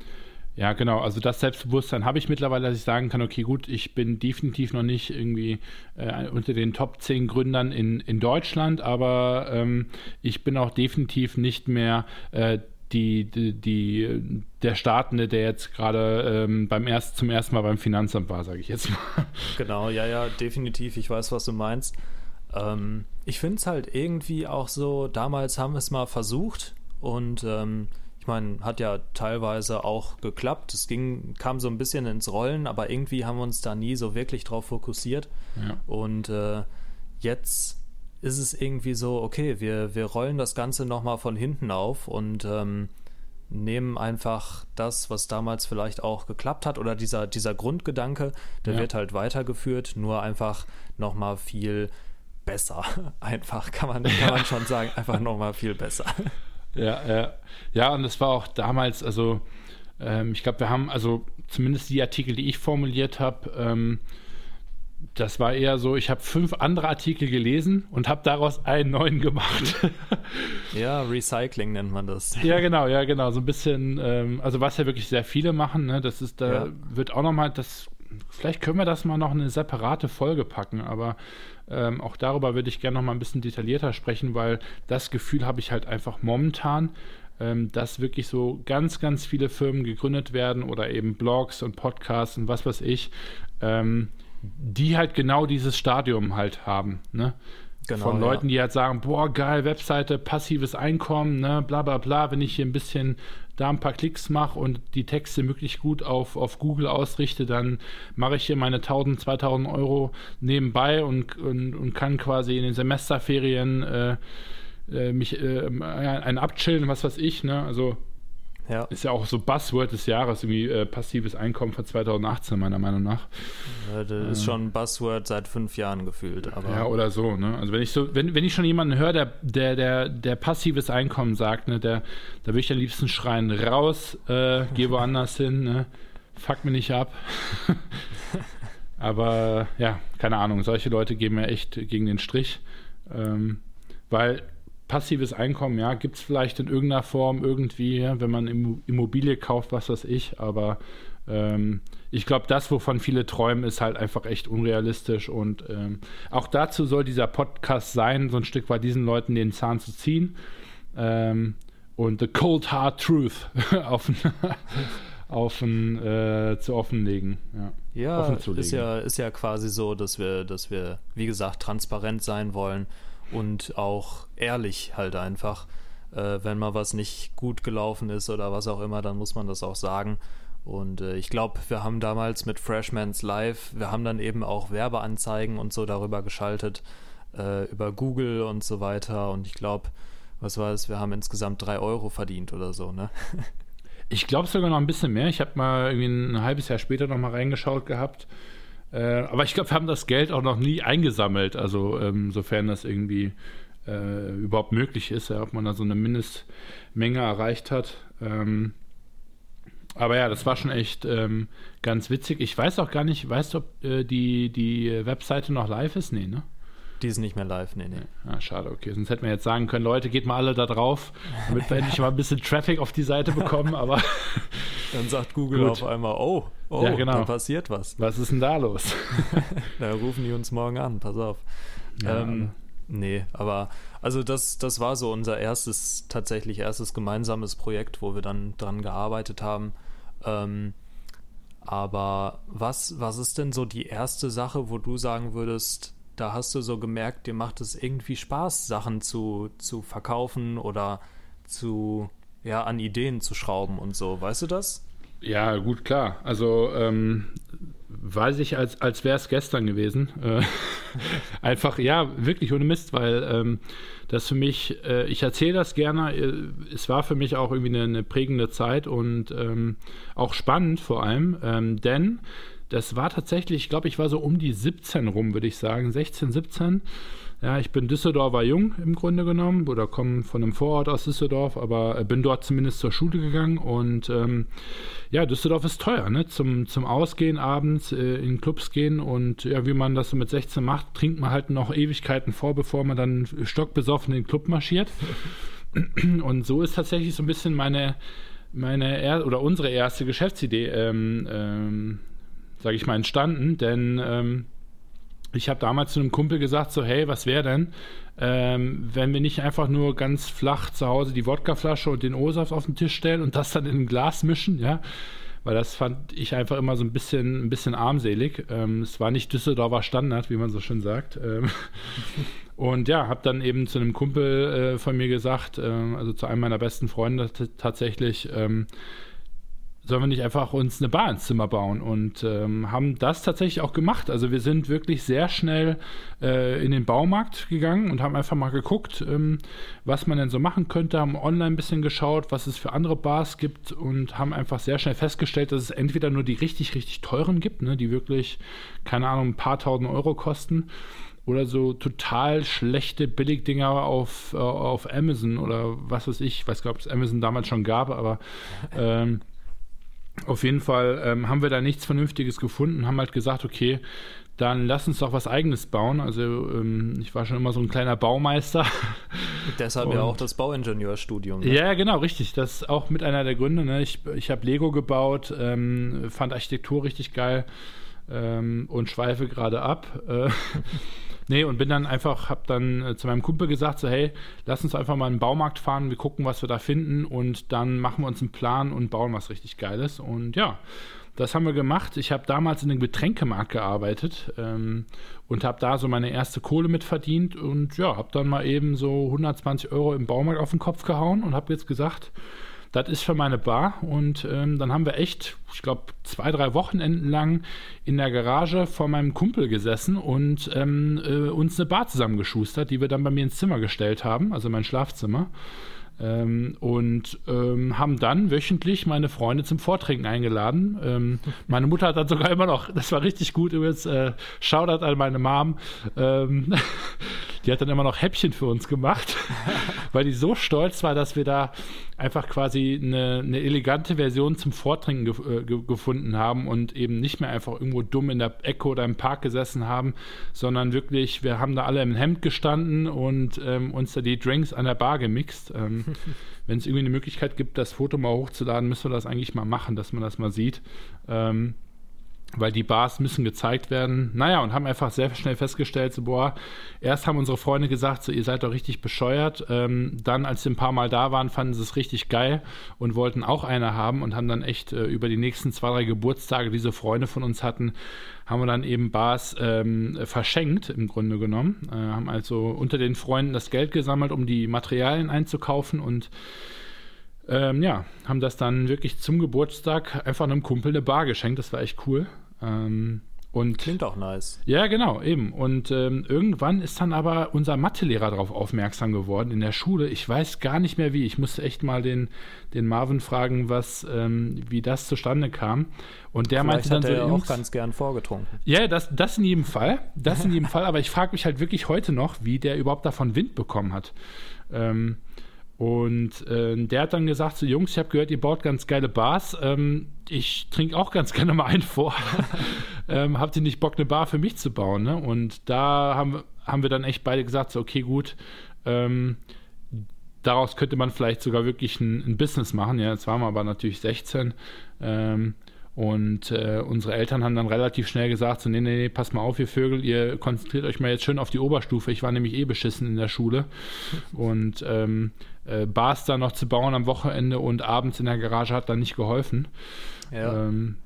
ja, genau. Also das Selbstbewusstsein habe ich mittlerweile, dass ich sagen kann, okay, gut, ich bin definitiv noch nicht irgendwie äh, unter den Top 10 Gründern in, in Deutschland, aber ähm, ich bin auch definitiv nicht mehr äh, die, die, die, der Startende, der jetzt gerade ähm, erst, zum ersten Mal beim Finanzamt war, sage ich jetzt mal. Genau, ja, ja, definitiv. Ich weiß, was du meinst. Ähm, ich finde es halt irgendwie auch so, damals haben wir es mal versucht, und ähm, meine, hat ja teilweise auch geklappt. Es ging, kam so ein bisschen ins Rollen, aber irgendwie haben wir uns da nie so wirklich drauf fokussiert. Ja. Und äh, jetzt ist es irgendwie so, okay, wir, wir rollen das Ganze nochmal von hinten auf und ähm, nehmen einfach das, was damals vielleicht auch geklappt hat oder dieser, dieser Grundgedanke, der ja. wird halt weitergeführt, nur einfach nochmal viel besser. Einfach kann man, kann man schon sagen, einfach nochmal viel besser. Ja, ja. Ja, und das war auch damals, also ähm, ich glaube, wir haben, also zumindest die Artikel, die ich formuliert habe, ähm, das war eher so, ich habe fünf andere Artikel gelesen und habe daraus einen neuen gemacht. ja, Recycling nennt man das. Ja, genau, ja, genau. So ein bisschen, ähm, also was ja wirklich sehr viele machen, ne, das ist, da ja. wird auch nochmal, das, vielleicht können wir das mal noch eine separate Folge packen, aber ähm, auch darüber würde ich gerne noch mal ein bisschen detaillierter sprechen, weil das Gefühl habe ich halt einfach momentan, ähm, dass wirklich so ganz, ganz viele Firmen gegründet werden oder eben Blogs und Podcasts und was weiß ich, ähm, die halt genau dieses Stadium halt haben. Ne? Genau, von Leuten, ja. die halt sagen, boah, geil, Webseite, passives Einkommen, ne, bla bla bla, wenn ich hier ein bisschen da ein paar Klicks mache und die Texte möglichst gut auf, auf Google ausrichte, dann mache ich hier meine 1000, 2000 Euro nebenbei und, und, und kann quasi in den Semesterferien äh, äh, mich äh, ein abchillen, was weiß ich, ne, also ja. Ist ja auch so Buzzword des Jahres, irgendwie äh, passives Einkommen von 2018, meiner Meinung nach. Das ist schon ein Buzzword seit fünf Jahren gefühlt. Aber ja, oder so, ne? Also wenn ich so, wenn, wenn ich schon jemanden höre, der, der, der, der passives Einkommen sagt, ne, der, da würde ich am liebsten schreien, raus, äh, geh woanders hin, ne? Fuck mir nicht ab. aber ja, keine Ahnung, solche Leute geben mir echt gegen den Strich. Ähm, weil passives Einkommen, ja, gibt es vielleicht in irgendeiner Form irgendwie, wenn man Immobilie kauft, was weiß ich, aber ähm, ich glaube, das, wovon viele träumen, ist halt einfach echt unrealistisch und ähm, auch dazu soll dieser Podcast sein, so ein Stück weit diesen Leuten den Zahn zu ziehen ähm, und the cold hard truth auf auf äh, zu offenlegen. Ja, ja ist ja ist ja quasi so, dass wir, dass wir, wie gesagt, transparent sein wollen und auch ehrlich halt einfach. Äh, wenn mal was nicht gut gelaufen ist oder was auch immer, dann muss man das auch sagen. Und äh, ich glaube, wir haben damals mit Freshmans Live, wir haben dann eben auch Werbeanzeigen und so darüber geschaltet, äh, über Google und so weiter. Und ich glaube, was war es, wir haben insgesamt drei Euro verdient oder so, ne? Ich glaube sogar noch ein bisschen mehr. Ich habe mal irgendwie ein halbes Jahr später noch mal reingeschaut gehabt. Äh, aber ich glaube, wir haben das Geld auch noch nie eingesammelt, also ähm, sofern das irgendwie äh, überhaupt möglich ist, ja, ob man da so eine Mindestmenge erreicht hat. Ähm, aber ja, das war schon echt ähm, ganz witzig. Ich weiß auch gar nicht, weißt du, ob äh, die, die Webseite noch live ist? Nee, ne? Die ist nicht mehr live, nee, nee. Ah, schade, okay. Sonst hätten wir jetzt sagen können, Leute, geht mal alle da drauf, damit wir endlich mal ein bisschen Traffic auf die Seite bekommen, aber Dann sagt Google Gut. auf einmal, oh, oh, ja, genau. da passiert was. Was ist denn da los? da rufen die uns morgen an, pass auf. Ja. Ähm, nee, aber also das, das war so unser erstes, tatsächlich erstes gemeinsames Projekt, wo wir dann dran gearbeitet haben. Ähm, aber was, was ist denn so die erste Sache, wo du sagen würdest, da hast du so gemerkt, dir macht es irgendwie Spaß, Sachen zu, zu verkaufen oder zu, ja, an Ideen zu schrauben und so. Weißt du das? Ja, gut, klar. Also ähm, weiß ich, als, als wäre es gestern gewesen. Äh, einfach, ja, wirklich ohne Mist, weil ähm, das für mich, äh, ich erzähle das gerne, äh, es war für mich auch irgendwie eine, eine prägende Zeit und ähm, auch spannend vor allem, ähm, denn das war tatsächlich, ich glaube, ich war so um die 17 rum, würde ich sagen, 16, 17. Ja, ich bin Düsseldorfer Jung im Grunde genommen oder komme von einem Vorort aus Düsseldorf, aber bin dort zumindest zur Schule gegangen und ähm, ja, Düsseldorf ist teuer, ne? Zum, zum Ausgehen abends äh, in Clubs gehen und ja, wie man das so mit 16 macht, trinkt man halt noch Ewigkeiten vor, bevor man dann stockbesoffen in den Club marschiert. und so ist tatsächlich so ein bisschen meine meine er oder unsere erste Geschäftsidee, ähm, ähm, sage ich mal, entstanden, denn ähm, ich habe damals zu einem Kumpel gesagt, so, hey, was wäre denn, ähm, wenn wir nicht einfach nur ganz flach zu Hause die Wodkaflasche und den O-Saft auf den Tisch stellen und das dann in ein Glas mischen, ja, weil das fand ich einfach immer so ein bisschen, ein bisschen armselig. Ähm, es war nicht Düsseldorfer Standard, wie man so schön sagt. Ähm, und ja, habe dann eben zu einem Kumpel äh, von mir gesagt, äh, also zu einem meiner besten Freunde tatsächlich, ähm, sollen wir nicht einfach uns eine Bar ins Zimmer bauen und ähm, haben das tatsächlich auch gemacht. Also wir sind wirklich sehr schnell äh, in den Baumarkt gegangen und haben einfach mal geguckt, ähm, was man denn so machen könnte, haben online ein bisschen geschaut, was es für andere Bars gibt und haben einfach sehr schnell festgestellt, dass es entweder nur die richtig, richtig teuren gibt, ne, die wirklich, keine Ahnung, ein paar tausend Euro kosten oder so total schlechte Billigdinger auf, äh, auf Amazon oder was weiß ich, ich weiß gar nicht, ob es Amazon damals schon gab, aber ähm, auf jeden Fall ähm, haben wir da nichts Vernünftiges gefunden, haben halt gesagt, okay, dann lass uns doch was Eigenes bauen. Also ähm, ich war schon immer so ein kleiner Baumeister. Deshalb Und, ja auch das Bauingenieurstudium. Ne? Ja, genau, richtig. Das ist auch mit einer der Gründe. Ne? Ich, ich habe Lego gebaut, ähm, fand Architektur richtig geil ähm, und schweife gerade ab. Äh, Nee, und bin dann einfach, hab dann äh, zu meinem Kumpel gesagt, so hey, lass uns einfach mal in den Baumarkt fahren, wir gucken, was wir da finden und dann machen wir uns einen Plan und bauen was richtig Geiles. Und ja, das haben wir gemacht. Ich habe damals in einem Getränkemarkt gearbeitet ähm, und habe da so meine erste Kohle mit verdient und ja, habe dann mal eben so 120 Euro im Baumarkt auf den Kopf gehauen und habe jetzt gesagt, das ist für meine Bar. Und ähm, dann haben wir echt, ich glaube, zwei, drei Wochenenden lang in der Garage vor meinem Kumpel gesessen und ähm, äh, uns eine Bar zusammengeschustert, die wir dann bei mir ins Zimmer gestellt haben, also mein Schlafzimmer. Ähm, und ähm, haben dann wöchentlich meine Freunde zum Vortrinken eingeladen. Ähm, meine Mutter hat dann sogar immer noch, das war richtig gut übrigens, äh, Shoutout an meine Mom, ähm, die hat dann immer noch Häppchen für uns gemacht, weil die so stolz war, dass wir da einfach quasi eine, eine elegante Version zum Vortrinken ge äh, ge gefunden haben und eben nicht mehr einfach irgendwo dumm in der Ecke oder im Park gesessen haben, sondern wirklich, wir haben da alle im Hemd gestanden und ähm, uns da die Drinks an der Bar gemixt. Ähm, Wenn es irgendwie eine Möglichkeit gibt, das Foto mal hochzuladen, müssen wir das eigentlich mal machen, dass man das mal sieht. Ähm, weil die Bars müssen gezeigt werden. Naja, und haben einfach sehr schnell festgestellt, so, boah, erst haben unsere Freunde gesagt, so, ihr seid doch richtig bescheuert. Ähm, dann, als sie ein paar Mal da waren, fanden sie es richtig geil und wollten auch eine haben und haben dann echt äh, über die nächsten zwei, drei Geburtstage, die so Freunde von uns hatten, haben wir dann eben Bars ähm, verschenkt, im Grunde genommen. Äh, haben also unter den Freunden das Geld gesammelt, um die Materialien einzukaufen und ähm, ja, haben das dann wirklich zum Geburtstag einfach einem Kumpel eine Bar geschenkt. Das war echt cool. Ähm, und Klingt auch nice. Ja, genau, eben. Und ähm, irgendwann ist dann aber unser Mathelehrer darauf aufmerksam geworden in der Schule. Ich weiß gar nicht mehr wie. Ich musste echt mal den, den Marvin fragen, was, ähm, wie das zustande kam. Und der Vielleicht meinte dann hat so, er auch ganz gern vorgetrunken. Ja, das, das in jedem Fall. Das in jedem Fall. Aber ich frage mich halt wirklich heute noch, wie der überhaupt davon Wind bekommen hat. Ähm, und äh, der hat dann gesagt: So, Jungs, ich habe gehört, ihr baut ganz geile Bars. Ähm, ich trinke auch ganz gerne mal einen vor. ähm, habt ihr nicht Bock, eine Bar für mich zu bauen? Ne? Und da haben, haben wir dann echt beide gesagt: so, Okay, gut. Ähm, daraus könnte man vielleicht sogar wirklich ein, ein, Business machen. Ja, jetzt waren wir aber natürlich 16. Ähm, und äh, unsere Eltern haben dann relativ schnell gesagt: so, nee, nee, nee, pass mal auf, ihr Vögel, ihr konzentriert euch mal jetzt schön auf die Oberstufe. Ich war nämlich eh beschissen in der Schule. Und ähm, äh, Bars da noch zu bauen am Wochenende und abends in der Garage hat dann nicht geholfen. Ja. Ähm,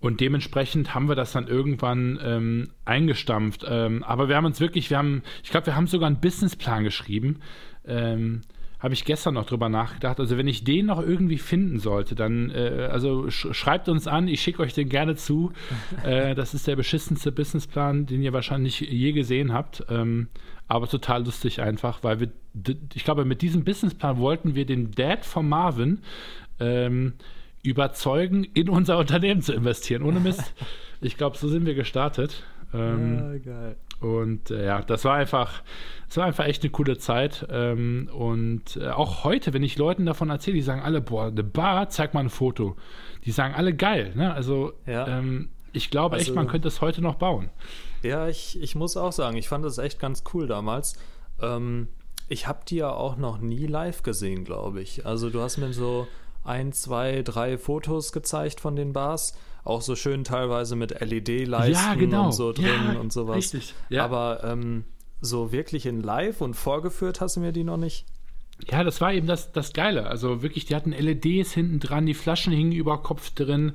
und dementsprechend haben wir das dann irgendwann ähm, eingestampft. Ähm, aber wir haben uns wirklich, wir haben, ich glaube, wir haben sogar einen Businessplan geschrieben. Ähm, habe ich gestern noch drüber nachgedacht. Also wenn ich den noch irgendwie finden sollte, dann äh, also sch schreibt uns an, ich schicke euch den gerne zu. äh, das ist der beschissenste Businessplan, den ihr wahrscheinlich je gesehen habt. Ähm, aber total lustig einfach, weil wir, ich glaube, mit diesem Businessplan wollten wir den Dad von Marvin ähm, überzeugen, in unser Unternehmen zu investieren. Ohne Mist. Ich glaube, so sind wir gestartet. Ähm, ja, geil. Und äh, ja, das war einfach, das war einfach echt eine coole Zeit. Ähm, und äh, auch heute, wenn ich Leuten davon erzähle, die sagen alle, boah, eine Bar, zeig mal ein Foto. Die sagen alle geil. Ne? Also ja. ähm, ich glaube also, echt, man könnte es heute noch bauen. Ja, ich, ich muss auch sagen, ich fand das echt ganz cool damals. Ähm, ich habe die ja auch noch nie live gesehen, glaube ich. Also du hast mir so ein, zwei, drei Fotos gezeigt von den Bars auch so schön teilweise mit LED-Leisten ja, genau. und so drin ja, und sowas. Richtig. Ja. Aber ähm, so wirklich in live und vorgeführt hast du mir die noch nicht? Ja, das war eben das, das Geile. Also wirklich, die hatten LEDs hinten dran, die Flaschen hingen über Kopf drin.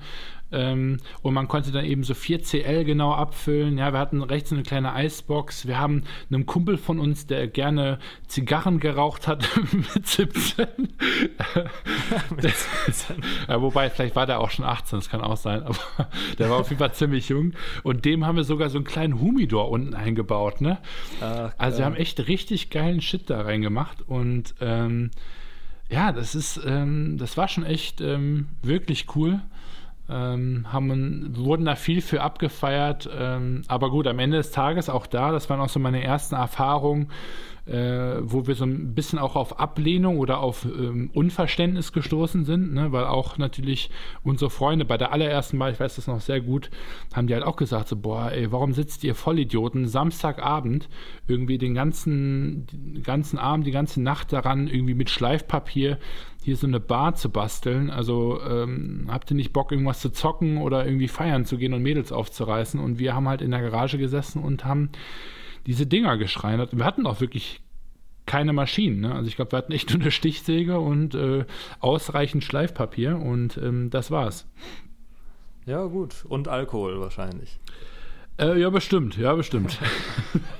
Ähm, und man konnte dann eben so 4CL genau abfüllen. Ja, wir hatten rechts eine kleine Eisbox. Wir haben einem Kumpel von uns, der gerne Zigarren geraucht hat mit 17. mit 17. ja, wobei, vielleicht war der auch schon 18, das kann auch sein, aber der war auf jeden Fall ziemlich jung. Und dem haben wir sogar so einen kleinen Humidor unten eingebaut. Ne? Ach, also wir haben echt richtig geilen Shit da reingemacht und ähm, ja, das ist, ähm, das war schon echt ähm, wirklich cool ähm, haben, wurden da viel für abgefeiert. Ähm, aber gut, am Ende des Tages auch da, das waren auch so meine ersten Erfahrungen, äh, wo wir so ein bisschen auch auf Ablehnung oder auf ähm, Unverständnis gestoßen sind, ne? weil auch natürlich unsere Freunde bei der allerersten Mal, ich weiß das noch sehr gut, haben die halt auch gesagt, so, boah, ey, warum sitzt ihr Vollidioten Samstagabend irgendwie den ganzen, den ganzen Abend, die ganze Nacht daran, irgendwie mit Schleifpapier hier so eine Bar zu basteln. Also ähm, habt ihr nicht Bock, irgendwas zu zocken oder irgendwie feiern zu gehen und Mädels aufzureißen? Und wir haben halt in der Garage gesessen und haben diese Dinger geschreinert. Wir hatten auch wirklich keine Maschinen. Ne? Also ich glaube, wir hatten echt nur eine Stichsäge und äh, ausreichend Schleifpapier und ähm, das war's. Ja, gut. Und Alkohol wahrscheinlich. Äh, ja, bestimmt, ja, bestimmt.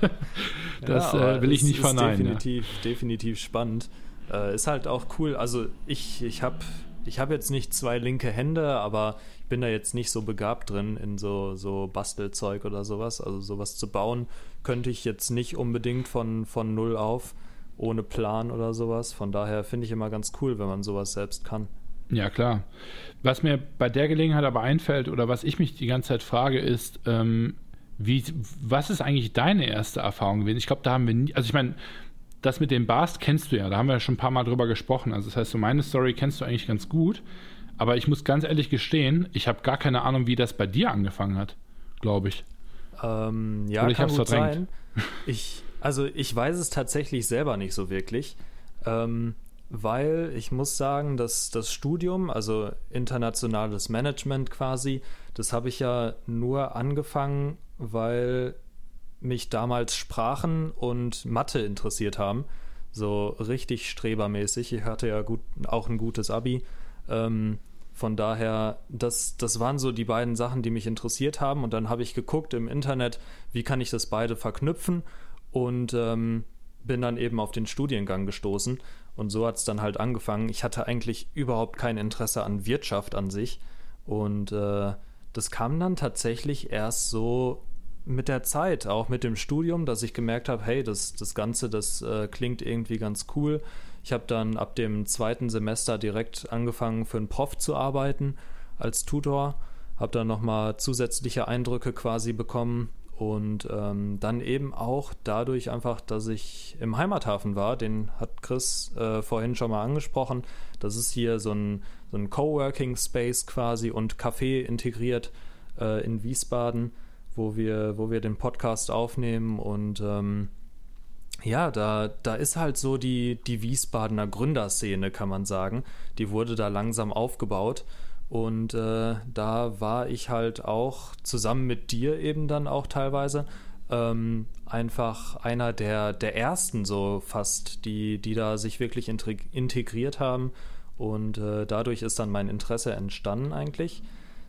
das ja, äh, will ich nicht verneinen. Definitiv, ja. definitiv spannend. Äh, ist halt auch cool. Also ich, ich habe ich hab jetzt nicht zwei linke Hände, aber bin da jetzt nicht so begabt drin in so, so Bastelzeug oder sowas. Also sowas zu bauen könnte ich jetzt nicht unbedingt von, von null auf, ohne Plan oder sowas. Von daher finde ich immer ganz cool, wenn man sowas selbst kann. Ja, klar. Was mir bei der Gelegenheit aber einfällt oder was ich mich die ganze Zeit frage, ist, ähm, wie, was ist eigentlich deine erste Erfahrung gewesen? Ich glaube, da haben wir nie, also ich meine, das mit dem Bast kennst du ja, da haben wir ja schon ein paar Mal drüber gesprochen. Also das heißt, so meine Story kennst du eigentlich ganz gut. Aber ich muss ganz ehrlich gestehen, ich habe gar keine Ahnung, wie das bei dir angefangen hat, glaube ich. Ähm, ja, Oder ich kann gut verdrängt. sein. Ich, also ich weiß es tatsächlich selber nicht so wirklich. Ähm, weil ich muss sagen, dass das Studium, also internationales Management quasi, das habe ich ja nur angefangen, weil mich damals Sprachen und Mathe interessiert haben. So richtig strebermäßig. Ich hatte ja gut, auch ein gutes Abi. Ähm, von daher, das, das waren so die beiden Sachen, die mich interessiert haben. Und dann habe ich geguckt im Internet, wie kann ich das beide verknüpfen und ähm, bin dann eben auf den Studiengang gestoßen. Und so hat es dann halt angefangen. Ich hatte eigentlich überhaupt kein Interesse an Wirtschaft an sich. Und äh, das kam dann tatsächlich erst so mit der Zeit, auch mit dem Studium, dass ich gemerkt habe, hey, das, das Ganze, das äh, klingt irgendwie ganz cool. Ich habe dann ab dem zweiten Semester direkt angefangen, für einen Prof zu arbeiten als Tutor, habe dann nochmal zusätzliche Eindrücke quasi bekommen und ähm, dann eben auch dadurch einfach, dass ich im Heimathafen war, den hat Chris äh, vorhin schon mal angesprochen. Das ist hier so ein, so ein Coworking Space quasi und Café integriert äh, in Wiesbaden wo wir, wo wir den Podcast aufnehmen und ähm, ja, da, da ist halt so die, die Wiesbadener Gründerszene, kann man sagen. Die wurde da langsam aufgebaut. Und äh, da war ich halt auch zusammen mit dir eben dann auch teilweise ähm, einfach einer der, der ersten so fast, die, die da sich wirklich integriert haben. Und äh, dadurch ist dann mein Interesse entstanden eigentlich.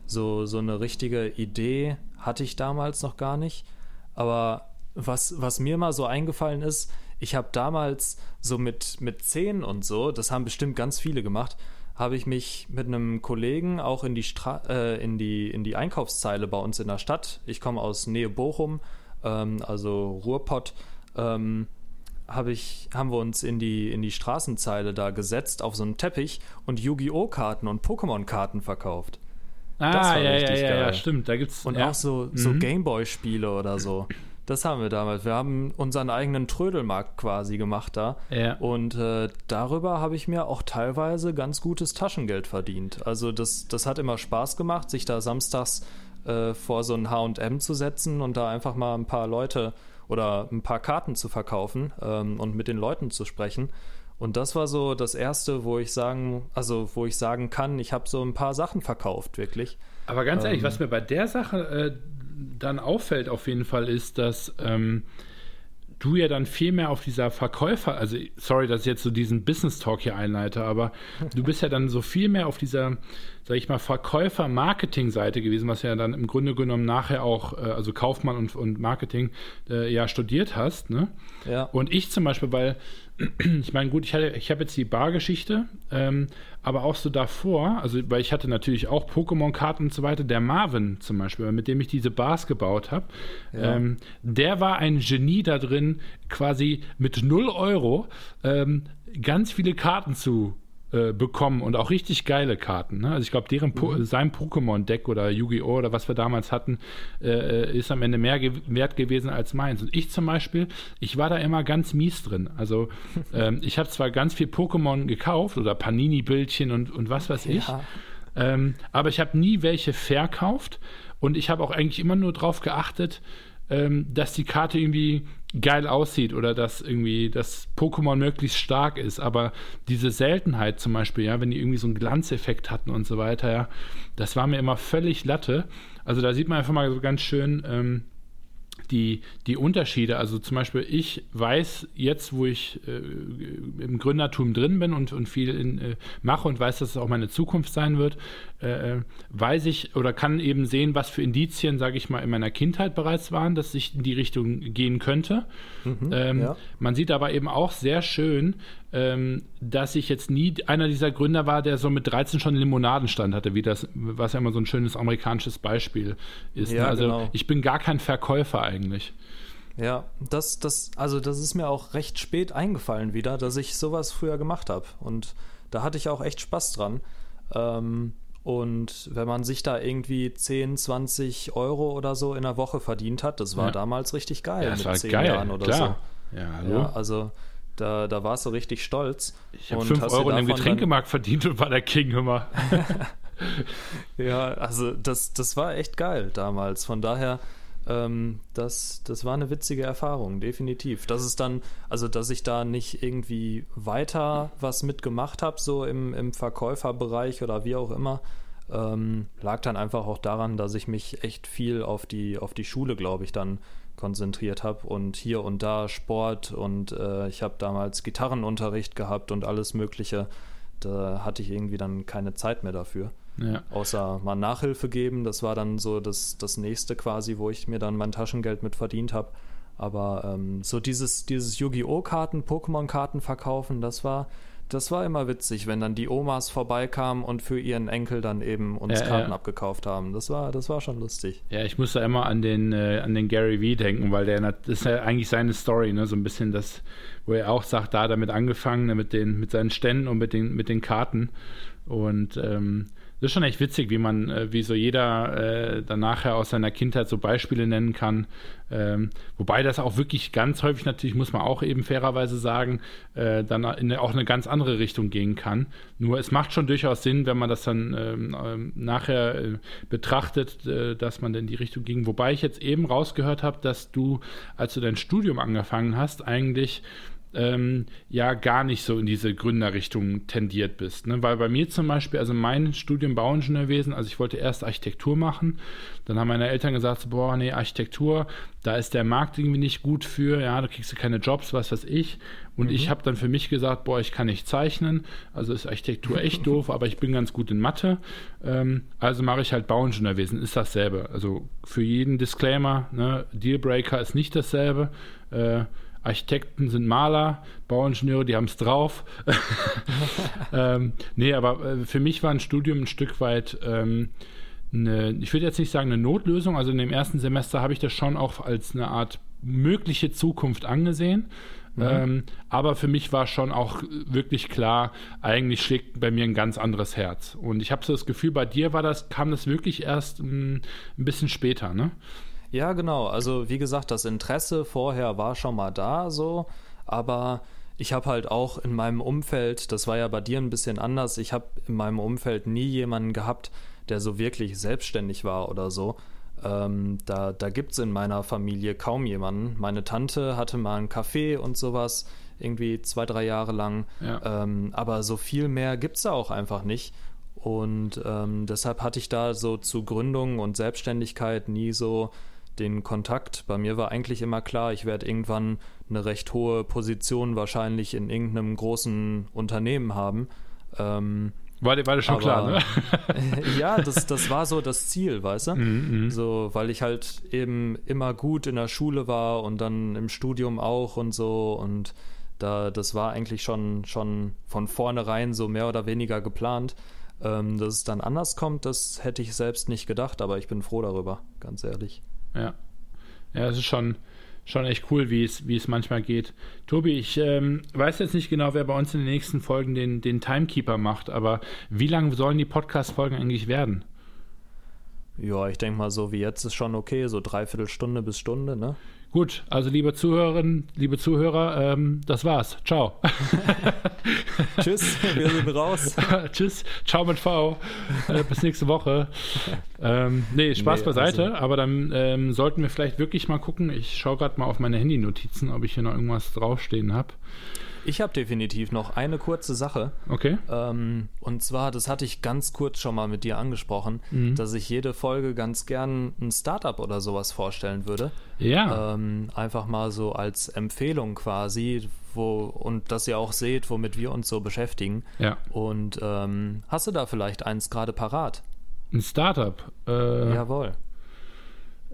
So, so eine richtige Idee hatte ich damals noch gar nicht. Aber was, was mir mal so eingefallen ist, ich habe damals so mit, mit 10 und so, das haben bestimmt ganz viele gemacht, habe ich mich mit einem Kollegen auch in die, Stra äh, in, die, in die Einkaufszeile bei uns in der Stadt, ich komme aus Nähe Bochum, ähm, also Ruhrpott, ähm, hab ich, haben wir uns in die, in die Straßenzeile da gesetzt auf so einen Teppich und Yu-Gi-Oh! Karten und Pokémon-Karten verkauft. Ah, ja, ja, ja, ja, stimmt. Da gibt's, und ja. auch so, so mhm. Gameboy-Spiele oder so. Das haben wir damals. Wir haben unseren eigenen Trödelmarkt quasi gemacht da. Ja. Und äh, darüber habe ich mir auch teilweise ganz gutes Taschengeld verdient. Also das, das hat immer Spaß gemacht, sich da samstags äh, vor so ein HM zu setzen und da einfach mal ein paar Leute oder ein paar Karten zu verkaufen ähm, und mit den Leuten zu sprechen. Und das war so das erste, wo ich sagen, also wo ich sagen kann, ich habe so ein paar Sachen verkauft, wirklich. Aber ganz ehrlich, ähm, was mir bei der Sache äh, dann auffällt auf jeden Fall ist, dass ähm, du ja dann viel mehr auf dieser Verkäufer, also sorry, dass ich jetzt so diesen Business Talk hier einleite, aber du bist ja dann so viel mehr auf dieser, sag ich mal, Verkäufer-Marketing-Seite gewesen, was ja dann im Grunde genommen nachher auch, äh, also Kaufmann und, und Marketing äh, ja studiert hast, ne? Ja. Und ich zum Beispiel, weil ich meine, gut, ich, ich habe jetzt die Bargeschichte, ähm, aber auch so davor, also weil ich hatte natürlich auch Pokémon-Karten und so weiter, der Marvin zum Beispiel, mit dem ich diese Bars gebaut habe, ja. ähm, der war ein Genie da drin, quasi mit 0 Euro ähm, ganz viele Karten zu äh, bekommen und auch richtig geile Karten. Ne? Also ich glaube, deren po mhm. sein Pokémon-Deck oder Yu-Gi-Oh! oder was wir damals hatten, äh, ist am Ende mehr ge wert gewesen als meins. Und ich zum Beispiel, ich war da immer ganz mies drin. Also ähm, ich habe zwar ganz viel Pokémon gekauft oder Panini-Bildchen und, und was weiß ich, ja. ähm, aber ich habe nie welche verkauft und ich habe auch eigentlich immer nur darauf geachtet, ähm, dass die Karte irgendwie geil aussieht oder dass irgendwie das Pokémon möglichst stark ist. Aber diese Seltenheit zum Beispiel, ja, wenn die irgendwie so einen Glanzeffekt hatten und so weiter, ja, das war mir immer völlig Latte. Also da sieht man einfach mal so ganz schön, ähm, die, die Unterschiede. Also zum Beispiel, ich weiß jetzt, wo ich äh, im Gründertum drin bin und, und viel in, äh, mache und weiß, dass es auch meine Zukunft sein wird, äh, äh, weiß ich oder kann eben sehen, was für Indizien, sage ich mal, in meiner Kindheit bereits waren, dass ich in die Richtung gehen könnte. Mhm, ähm, ja. Man sieht aber eben auch sehr schön, ähm, dass ich jetzt nie einer dieser Gründer war, der so mit 13 schon Limonadenstand hatte, wie das, was ja immer so ein schönes amerikanisches Beispiel ist. Ne? Ja, ne? Also genau. ich bin gar kein Verkäufer eigentlich. Ja, das, das, also das ist mir auch recht spät eingefallen wieder, dass ich sowas früher gemacht habe. Und da hatte ich auch echt Spaß dran. Ähm, und wenn man sich da irgendwie 10, 20 Euro oder so in der Woche verdient hat, das war ja. damals richtig geil ja, das mit war 10 geil, Jahren oder klar. so. Ja, hallo. ja, also da, da warst du richtig stolz. Ich habe 5 Euro in dem Getränkemarkt verdient und war der King immer. ja, also das, das war echt geil damals. Von daher, ähm, das, das war eine witzige Erfahrung, definitiv. Dass es dann, also dass ich da nicht irgendwie weiter was mitgemacht habe, so im, im Verkäuferbereich oder wie auch immer, ähm, lag dann einfach auch daran, dass ich mich echt viel auf die, auf die Schule, glaube ich, dann konzentriert habe und hier und da Sport und äh, ich habe damals Gitarrenunterricht gehabt und alles Mögliche. Da hatte ich irgendwie dann keine Zeit mehr dafür. Ja. Außer mal Nachhilfe geben, das war dann so das, das nächste quasi, wo ich mir dann mein Taschengeld mit verdient habe. Aber ähm, so dieses, dieses Yu-Gi-Oh! Karten, Pokémon-Karten verkaufen, das war, das war immer witzig, wenn dann die Omas vorbeikamen und für ihren Enkel dann eben uns ja, Karten ja. abgekauft haben. Das war, das war schon lustig. Ja, ich musste immer an den, äh, an den Gary Vee denken, weil der, das ist ja eigentlich seine Story, ne? so ein bisschen das, wo er auch sagt, da hat er damit angefangen, ne? mit, den, mit seinen Ständen und mit den, mit den Karten. Und ähm, das ist schon echt witzig, wie man, äh, wie so jeder äh, dann nachher aus seiner Kindheit so Beispiele nennen kann. Ähm, wobei das auch wirklich ganz häufig natürlich, muss man auch eben fairerweise sagen, äh, dann in auch eine ganz andere Richtung gehen kann. Nur es macht schon durchaus Sinn, wenn man das dann ähm, ähm nachher äh, betrachtet, äh, dass man in die Richtung ging. Wobei ich jetzt eben rausgehört habe, dass du, als du dein Studium angefangen hast, eigentlich ähm, ja gar nicht so in diese Gründerrichtung tendiert bist. Ne? Weil bei mir zum Beispiel, also mein Studium Bauingenieurwesen, also ich wollte erst Architektur machen, dann haben meine Eltern gesagt, boah, nee, Architektur, da ist der Markt irgendwie nicht gut für, ja, da kriegst du keine Jobs, was weiß ich. Und mhm. ich habe dann für mich gesagt, boah, ich kann nicht zeichnen, also ist Architektur echt doof, aber ich bin ganz gut in Mathe, ähm, also mache ich halt Bauingenieurwesen, ist dasselbe. Also für jeden Disclaimer, ne, Dealbreaker ist nicht dasselbe. Äh, Architekten sind Maler, Bauingenieure, die haben es drauf. ähm, nee, aber äh, für mich war ein Studium ein Stück weit ähm, eine, ich würde jetzt nicht sagen eine Notlösung, also in dem ersten Semester habe ich das schon auch als eine Art mögliche Zukunft angesehen. Mhm. Ähm, aber für mich war schon auch wirklich klar, eigentlich schlägt bei mir ein ganz anderes Herz. Und ich habe so das Gefühl, bei dir war das, kam das wirklich erst m, mm, ein bisschen später, ne? Ja, genau. Also wie gesagt, das Interesse vorher war schon mal da so, aber ich habe halt auch in meinem Umfeld, das war ja bei dir ein bisschen anders, ich habe in meinem Umfeld nie jemanden gehabt, der so wirklich selbstständig war oder so. Ähm, da da gibt es in meiner Familie kaum jemanden. Meine Tante hatte mal ein Café und sowas, irgendwie zwei, drei Jahre lang. Ja. Ähm, aber so viel mehr gibt es da auch einfach nicht. Und ähm, deshalb hatte ich da so zu Gründung und Selbstständigkeit nie so den Kontakt. Bei mir war eigentlich immer klar, ich werde irgendwann eine recht hohe Position wahrscheinlich in irgendeinem großen Unternehmen haben. Ähm, war, war das schon aber, klar, ne? ja, das, das war so das Ziel, weißt du? Mm, mm. So, weil ich halt eben immer gut in der Schule war und dann im Studium auch und so und da, das war eigentlich schon, schon von vornherein so mehr oder weniger geplant. Ähm, dass es dann anders kommt, das hätte ich selbst nicht gedacht, aber ich bin froh darüber, ganz ehrlich. Ja. Ja, es ist schon, schon echt cool, wie es, wie es manchmal geht. Tobi, ich ähm, weiß jetzt nicht genau, wer bei uns in den nächsten Folgen den, den Timekeeper macht, aber wie lang sollen die Podcast-Folgen eigentlich werden? Ja, ich denke mal, so wie jetzt ist schon okay, so dreiviertel Stunde bis Stunde, ne? Gut, also liebe Zuhörerinnen, liebe Zuhörer, ähm, das war's. Ciao. Tschüss, wir sind raus. Tschüss, ciao mit V. Äh, bis nächste Woche. Ähm, nee, Spaß nee, beiseite, also. aber dann ähm, sollten wir vielleicht wirklich mal gucken. Ich schaue gerade mal auf meine Handy-Notizen, ob ich hier noch irgendwas draufstehen habe. Ich habe definitiv noch eine kurze Sache. Okay. Ähm, und zwar, das hatte ich ganz kurz schon mal mit dir angesprochen, mhm. dass ich jede Folge ganz gern ein Startup oder sowas vorstellen würde. Ja. Ähm, einfach mal so als Empfehlung quasi, wo und dass ihr auch seht, womit wir uns so beschäftigen. Ja. Und ähm, hast du da vielleicht eins gerade parat? Ein Startup? Äh, Jawohl.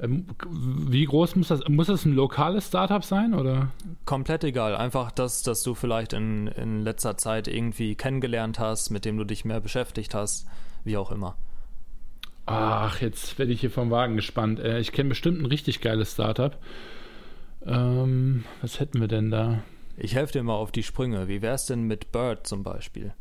Ähm, wie groß muss das? Muss das ein lokales Startup sein oder? Komplett egal. Einfach das, dass du vielleicht in, in letzter Zeit irgendwie kennengelernt hast, mit dem du dich mehr beschäftigt hast, wie auch immer. Ach, jetzt werde ich hier vom Wagen gespannt. Äh, ich kenne bestimmt ein richtig geiles Startup. Ähm, was hätten wir denn da? Ich helfe dir mal auf die Sprünge. Wie wäre es denn mit Bird zum Beispiel?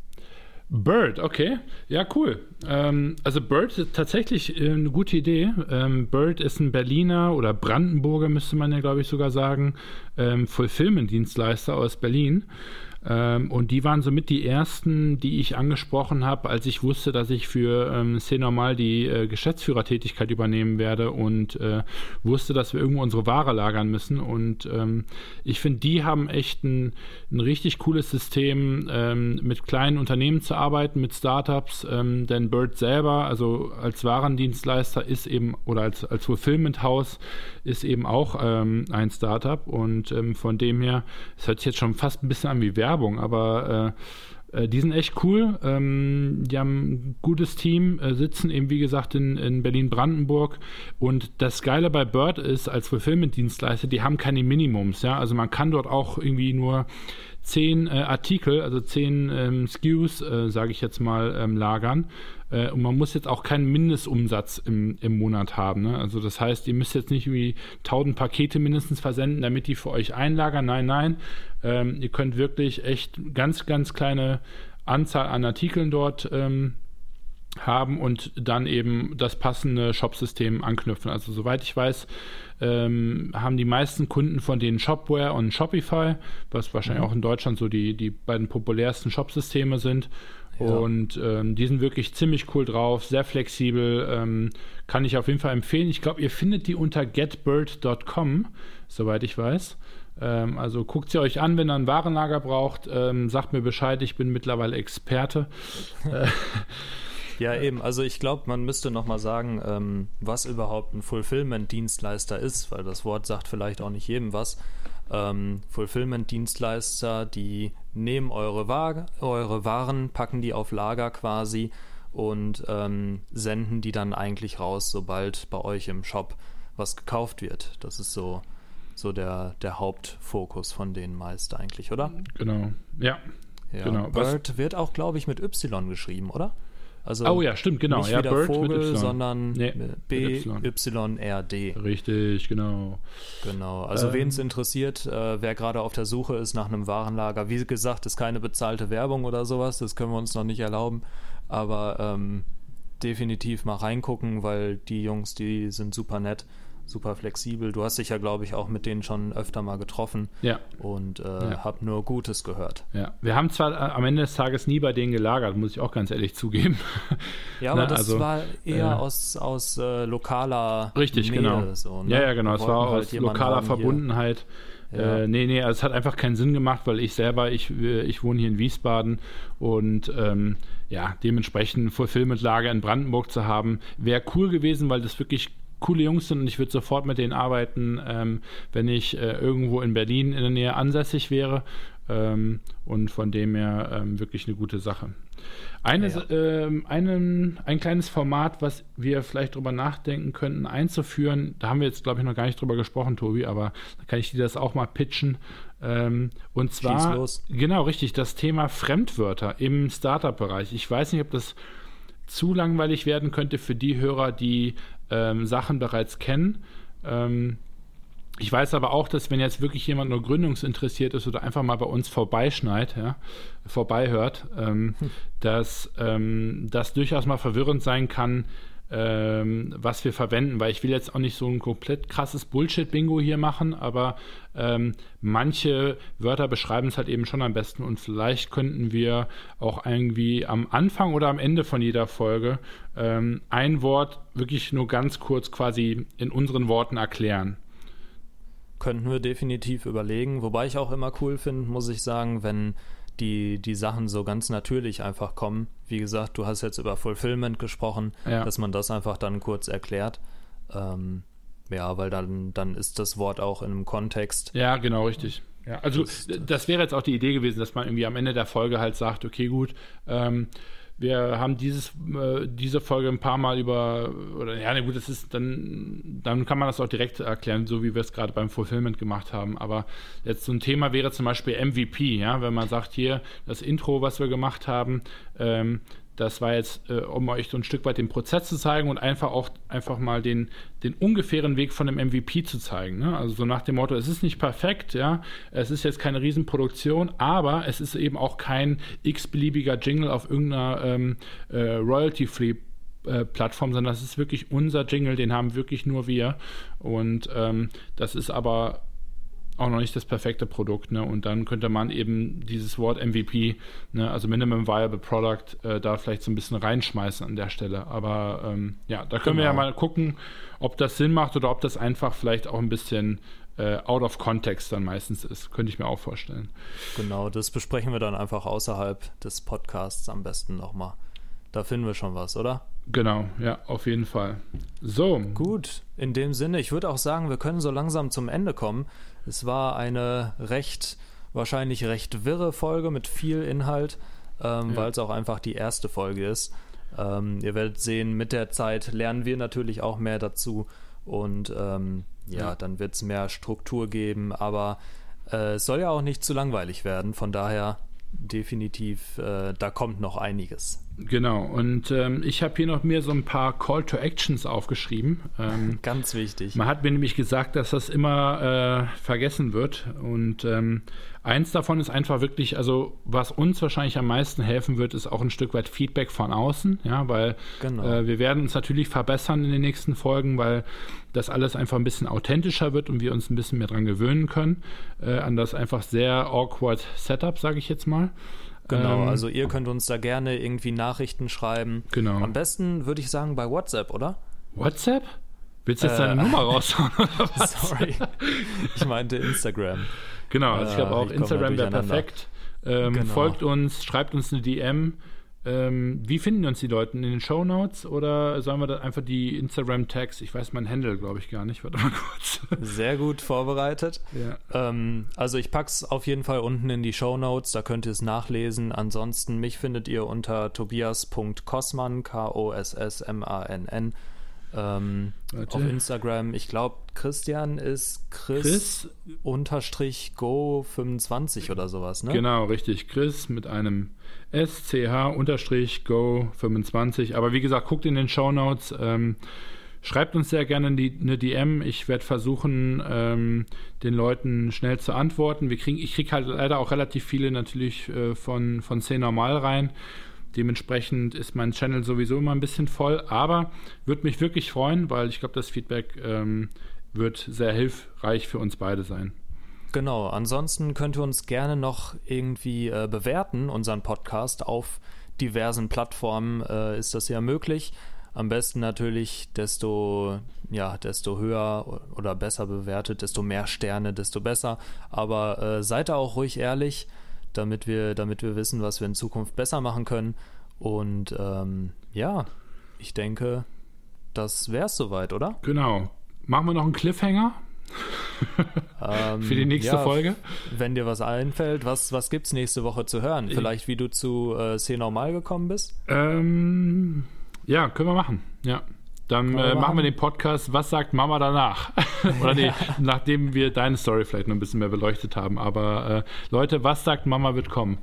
Bird, okay. Ja, cool. Ähm, also Bird ist tatsächlich äh, eine gute Idee. Ähm, Bird ist ein Berliner oder Brandenburger, müsste man ja, glaube ich, sogar sagen, ähm, Fulfillment-Dienstleister aus Berlin. Ähm, und die waren somit die ersten, die ich angesprochen habe, als ich wusste, dass ich für ähm, C-Normal die äh, Geschäftsführertätigkeit übernehmen werde und äh, wusste, dass wir irgendwo unsere Ware lagern müssen. Und ähm, ich finde, die haben echt ein, ein richtig cooles System, ähm, mit kleinen Unternehmen zu arbeiten, mit Startups. Ähm, denn Bird selber, also als Warendienstleister, ist eben oder als, als Fulfillment-Haus ist eben auch ähm, ein Startup. Und von dem her, es hört sich jetzt schon fast ein bisschen an wie Werbung Werbung, aber äh, äh, die sind echt cool. Ähm, die haben ein gutes Team, äh, sitzen eben wie gesagt in, in Berlin-Brandenburg. Und das Geile bei Bird ist, als Fulfillment-Dienstleister, die haben keine Minimums. Ja? Also man kann dort auch irgendwie nur zehn äh, Artikel, also zehn ähm, SKUs, äh, sage ich jetzt mal, ähm, lagern. Äh, und man muss jetzt auch keinen Mindestumsatz im, im Monat haben. Ne? Also das heißt, ihr müsst jetzt nicht irgendwie 1000 Pakete mindestens versenden, damit die für euch einlagern. Nein, nein. Ähm, ihr könnt wirklich echt ganz, ganz kleine Anzahl an Artikeln dort ähm, haben und dann eben das passende Shopsystem anknüpfen. Also soweit ich weiß, ähm, haben die meisten Kunden von denen Shopware und Shopify, was wahrscheinlich mhm. auch in Deutschland so die, die beiden populärsten Shopsysteme sind. Ja. Und ähm, die sind wirklich ziemlich cool drauf, sehr flexibel, ähm, kann ich auf jeden Fall empfehlen. Ich glaube, ihr findet die unter getbird.com, soweit ich weiß. Ähm, also guckt sie euch an, wenn ihr ein Warenlager braucht. Ähm, sagt mir Bescheid, ich bin mittlerweile Experte. Ja, eben. Also ich glaube, man müsste nochmal sagen, ähm, was überhaupt ein Fulfillment-Dienstleister ist, weil das Wort sagt vielleicht auch nicht jedem was. Ähm, Fulfillment-Dienstleister, die nehmen eure, Waage, eure Waren, packen die auf Lager quasi und ähm, senden die dann eigentlich raus, sobald bei euch im Shop was gekauft wird. Das ist so, so der, der Hauptfokus von denen meist eigentlich, oder? Genau, ja. ja. Genau. Bird was? wird auch, glaube ich, mit Y geschrieben, oder? Also oh ja, stimmt, genau. Nicht ja, wieder Bird Vogel, sondern nee, B-Y-R-D. Richtig, genau. Genau. Also ähm, wen es interessiert, äh, wer gerade auf der Suche ist nach einem Warenlager, wie gesagt, ist keine bezahlte Werbung oder sowas, das können wir uns noch nicht erlauben. Aber ähm, definitiv mal reingucken, weil die Jungs, die sind super nett super flexibel. Du hast dich ja, glaube ich, auch mit denen schon öfter mal getroffen. Ja. Und äh, ja. hab nur Gutes gehört. Ja. Wir haben zwar äh, am Ende des Tages nie bei denen gelagert, muss ich auch ganz ehrlich zugeben. Ja, aber Na, das also, war eher äh, aus, aus äh, lokaler Richtig, Nähe, genau. So, ne? Ja, ja, genau. Es war halt aus lokaler Verbundenheit. Ja. Äh, nee, nee, also es hat einfach keinen Sinn gemacht, weil ich selber, ich, äh, ich wohne hier in Wiesbaden und ähm, ja, dementsprechend Fulfillment-Lager in Brandenburg zu haben, wäre cool gewesen, weil das wirklich coole Jungs sind und ich würde sofort mit denen arbeiten, ähm, wenn ich äh, irgendwo in Berlin in der Nähe ansässig wäre. Ähm, und von dem her ähm, wirklich eine gute Sache. Eine, ja, ja. Ähm, einen, ein kleines Format, was wir vielleicht drüber nachdenken könnten, einzuführen, da haben wir jetzt, glaube ich, noch gar nicht drüber gesprochen, Tobi, aber da kann ich dir das auch mal pitchen. Ähm, und zwar, genau, richtig, das Thema Fremdwörter im Startup-Bereich. Ich weiß nicht, ob das zu langweilig werden könnte für die Hörer, die ähm, Sachen bereits kennen. Ähm, ich weiß aber auch, dass wenn jetzt wirklich jemand nur gründungsinteressiert ist oder einfach mal bei uns vorbeischneit, ja, vorbeihört, ähm, hm. dass ähm, das durchaus mal verwirrend sein kann, ähm, was wir verwenden, weil ich will jetzt auch nicht so ein komplett krasses Bullshit-Bingo hier machen, aber ähm, manche Wörter beschreiben es halt eben schon am besten und vielleicht könnten wir auch irgendwie am Anfang oder am Ende von jeder Folge ähm, ein Wort wirklich nur ganz kurz quasi in unseren Worten erklären. Könnten wir definitiv überlegen, wobei ich auch immer cool finde, muss ich sagen, wenn die, die Sachen so ganz natürlich einfach kommen. Wie gesagt, du hast jetzt über Fulfillment gesprochen, ja. dass man das einfach dann kurz erklärt. Ähm, ja, weil dann, dann ist das Wort auch in einem Kontext. Ja, genau, richtig. Ja, also das, das wäre jetzt auch die Idee gewesen, dass man irgendwie am Ende der Folge halt sagt, okay, gut, ähm, wir haben dieses, äh, diese Folge ein paar Mal über, oder ja, gut, das ist dann, dann kann man das auch direkt erklären, so wie wir es gerade beim Fulfillment gemacht haben. Aber jetzt so ein Thema wäre zum Beispiel MVP, ja, wenn man sagt, hier, das Intro, was wir gemacht haben, ähm, das war jetzt, äh, um euch so ein Stück weit den Prozess zu zeigen und einfach auch einfach mal den, den ungefähren Weg von einem MVP zu zeigen. Ne? Also so nach dem Motto, es ist nicht perfekt, ja, es ist jetzt keine Riesenproduktion, aber es ist eben auch kein x-beliebiger Jingle auf irgendeiner ähm, äh, Royalty-Free äh, Plattform, sondern das ist wirklich unser Jingle, den haben wirklich nur wir. Und ähm, das ist aber auch noch nicht das perfekte Produkt. Ne? Und dann könnte man eben dieses Wort MVP, ne, also Minimum Viable Product, äh, da vielleicht so ein bisschen reinschmeißen an der Stelle. Aber ähm, ja, da können genau. wir ja genau. mal gucken, ob das Sinn macht oder ob das einfach vielleicht auch ein bisschen äh, out of context dann meistens ist. Könnte ich mir auch vorstellen. Genau, das besprechen wir dann einfach außerhalb des Podcasts am besten nochmal. Da finden wir schon was, oder? Genau, ja, auf jeden Fall. So. Gut, in dem Sinne, ich würde auch sagen, wir können so langsam zum Ende kommen. Es war eine recht, wahrscheinlich recht wirre Folge mit viel Inhalt, ähm, ja. weil es auch einfach die erste Folge ist. Ähm, ihr werdet sehen, mit der Zeit lernen wir natürlich auch mehr dazu und ähm, ja, ja, dann wird es mehr Struktur geben, aber äh, es soll ja auch nicht zu langweilig werden, von daher definitiv, äh, da kommt noch einiges. Genau, und ähm, ich habe hier noch mir so ein paar Call to Actions aufgeschrieben. Ähm, Ganz wichtig. Man hat mir nämlich gesagt, dass das immer äh, vergessen wird. Und ähm, eins davon ist einfach wirklich, also was uns wahrscheinlich am meisten helfen wird, ist auch ein Stück weit Feedback von außen, ja, weil genau. äh, wir werden uns natürlich verbessern in den nächsten Folgen, weil das alles einfach ein bisschen authentischer wird und wir uns ein bisschen mehr dran gewöhnen können, äh, an das einfach sehr awkward Setup, sage ich jetzt mal. Genau, ähm, also ihr könnt uns da gerne irgendwie Nachrichten schreiben. Genau. Am besten würde ich sagen bei WhatsApp, oder? WhatsApp? Willst du jetzt äh, deine Nummer raushauen? Sorry. Ich meinte Instagram. Genau, also ich glaube auch, Instagram wäre perfekt. Ähm, genau. Folgt uns, schreibt uns eine DM. Ähm, wie finden uns die Leute? In den Show Notes oder sollen wir da einfach die Instagram-Tags? Ich weiß mein Handle, glaube ich, gar nicht. Warte mal kurz. Sehr gut vorbereitet. Ja. Ähm, also ich packe es auf jeden Fall unten in die Show Notes, da könnt ihr es nachlesen. Ansonsten, mich findet ihr unter tobias.kossmann, K-O-S-S-M-A-N-N. Ähm, auf Instagram, ich glaube, Christian ist Chris, Chris? unterstrich Go 25 oder sowas, ne? Genau, richtig. Chris mit einem sch-go25. Aber wie gesagt, guckt in den Show Notes. Ähm, schreibt uns sehr gerne eine DM. Ich werde versuchen, ähm, den Leuten schnell zu antworten. Wir kriegen, ich kriege halt leider auch relativ viele natürlich äh, von, von C normal rein. Dementsprechend ist mein Channel sowieso immer ein bisschen voll, aber würde mich wirklich freuen, weil ich glaube, das Feedback ähm, wird sehr hilfreich für uns beide sein. Genau, ansonsten könnt ihr uns gerne noch irgendwie äh, bewerten, unseren Podcast. Auf diversen Plattformen äh, ist das ja möglich. Am besten natürlich, desto, ja, desto höher oder besser bewertet, desto mehr Sterne, desto besser. Aber äh, seid da auch ruhig ehrlich, damit wir, damit wir wissen, was wir in Zukunft besser machen können. Und ähm, ja, ich denke, das wäre es soweit, oder? Genau. Machen wir noch einen Cliffhanger? ähm, Für die nächste ja, Folge? Wenn dir was einfällt, was, was gibt es nächste Woche zu hören? Vielleicht, wie du zu äh, C Normal gekommen bist? Ähm, ja, können wir machen. Ja. Dann äh, machen wir den Podcast Was sagt Mama danach? Oder nee, nachdem wir deine Story vielleicht noch ein bisschen mehr beleuchtet haben. Aber äh, Leute, was sagt Mama wird kommen?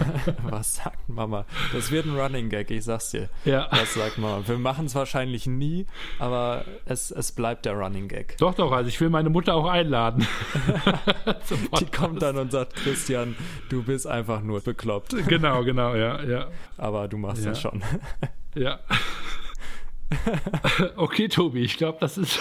was sagt Mama? Das wird ein Running Gag, ich sag's dir. Ja. Was sagt Mama? Wir machen es wahrscheinlich nie, aber es, es bleibt der Running Gag. Doch, doch, also ich will meine Mutter auch einladen. Die kommt dann und sagt, Christian, du bist einfach nur bekloppt. Genau, genau, ja, ja. Aber du machst ja. das schon. ja. okay, Tobi, ich glaube, das ist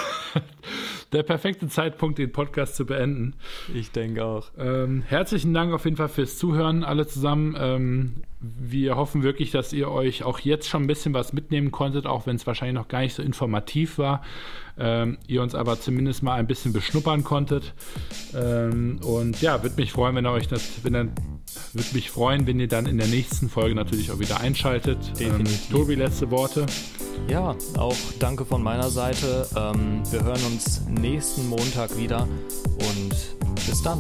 der perfekte Zeitpunkt, den Podcast zu beenden. Ich denke auch. Ähm, herzlichen Dank auf jeden Fall fürs Zuhören, alle zusammen. Ähm, wir hoffen wirklich, dass ihr euch auch jetzt schon ein bisschen was mitnehmen konntet, auch wenn es wahrscheinlich noch gar nicht so informativ war. Ähm, ihr uns aber zumindest mal ein bisschen beschnuppern konntet. Ähm, und ja, würde mich freuen, wenn ihr euch das, wenn dann, würde mich freuen, wenn ihr dann in der nächsten Folge natürlich auch wieder einschaltet. Ähm, Tobi, letzte Worte. Ja, auch danke von meiner Seite. Ähm, wir hören uns nächsten Montag wieder und bis dann.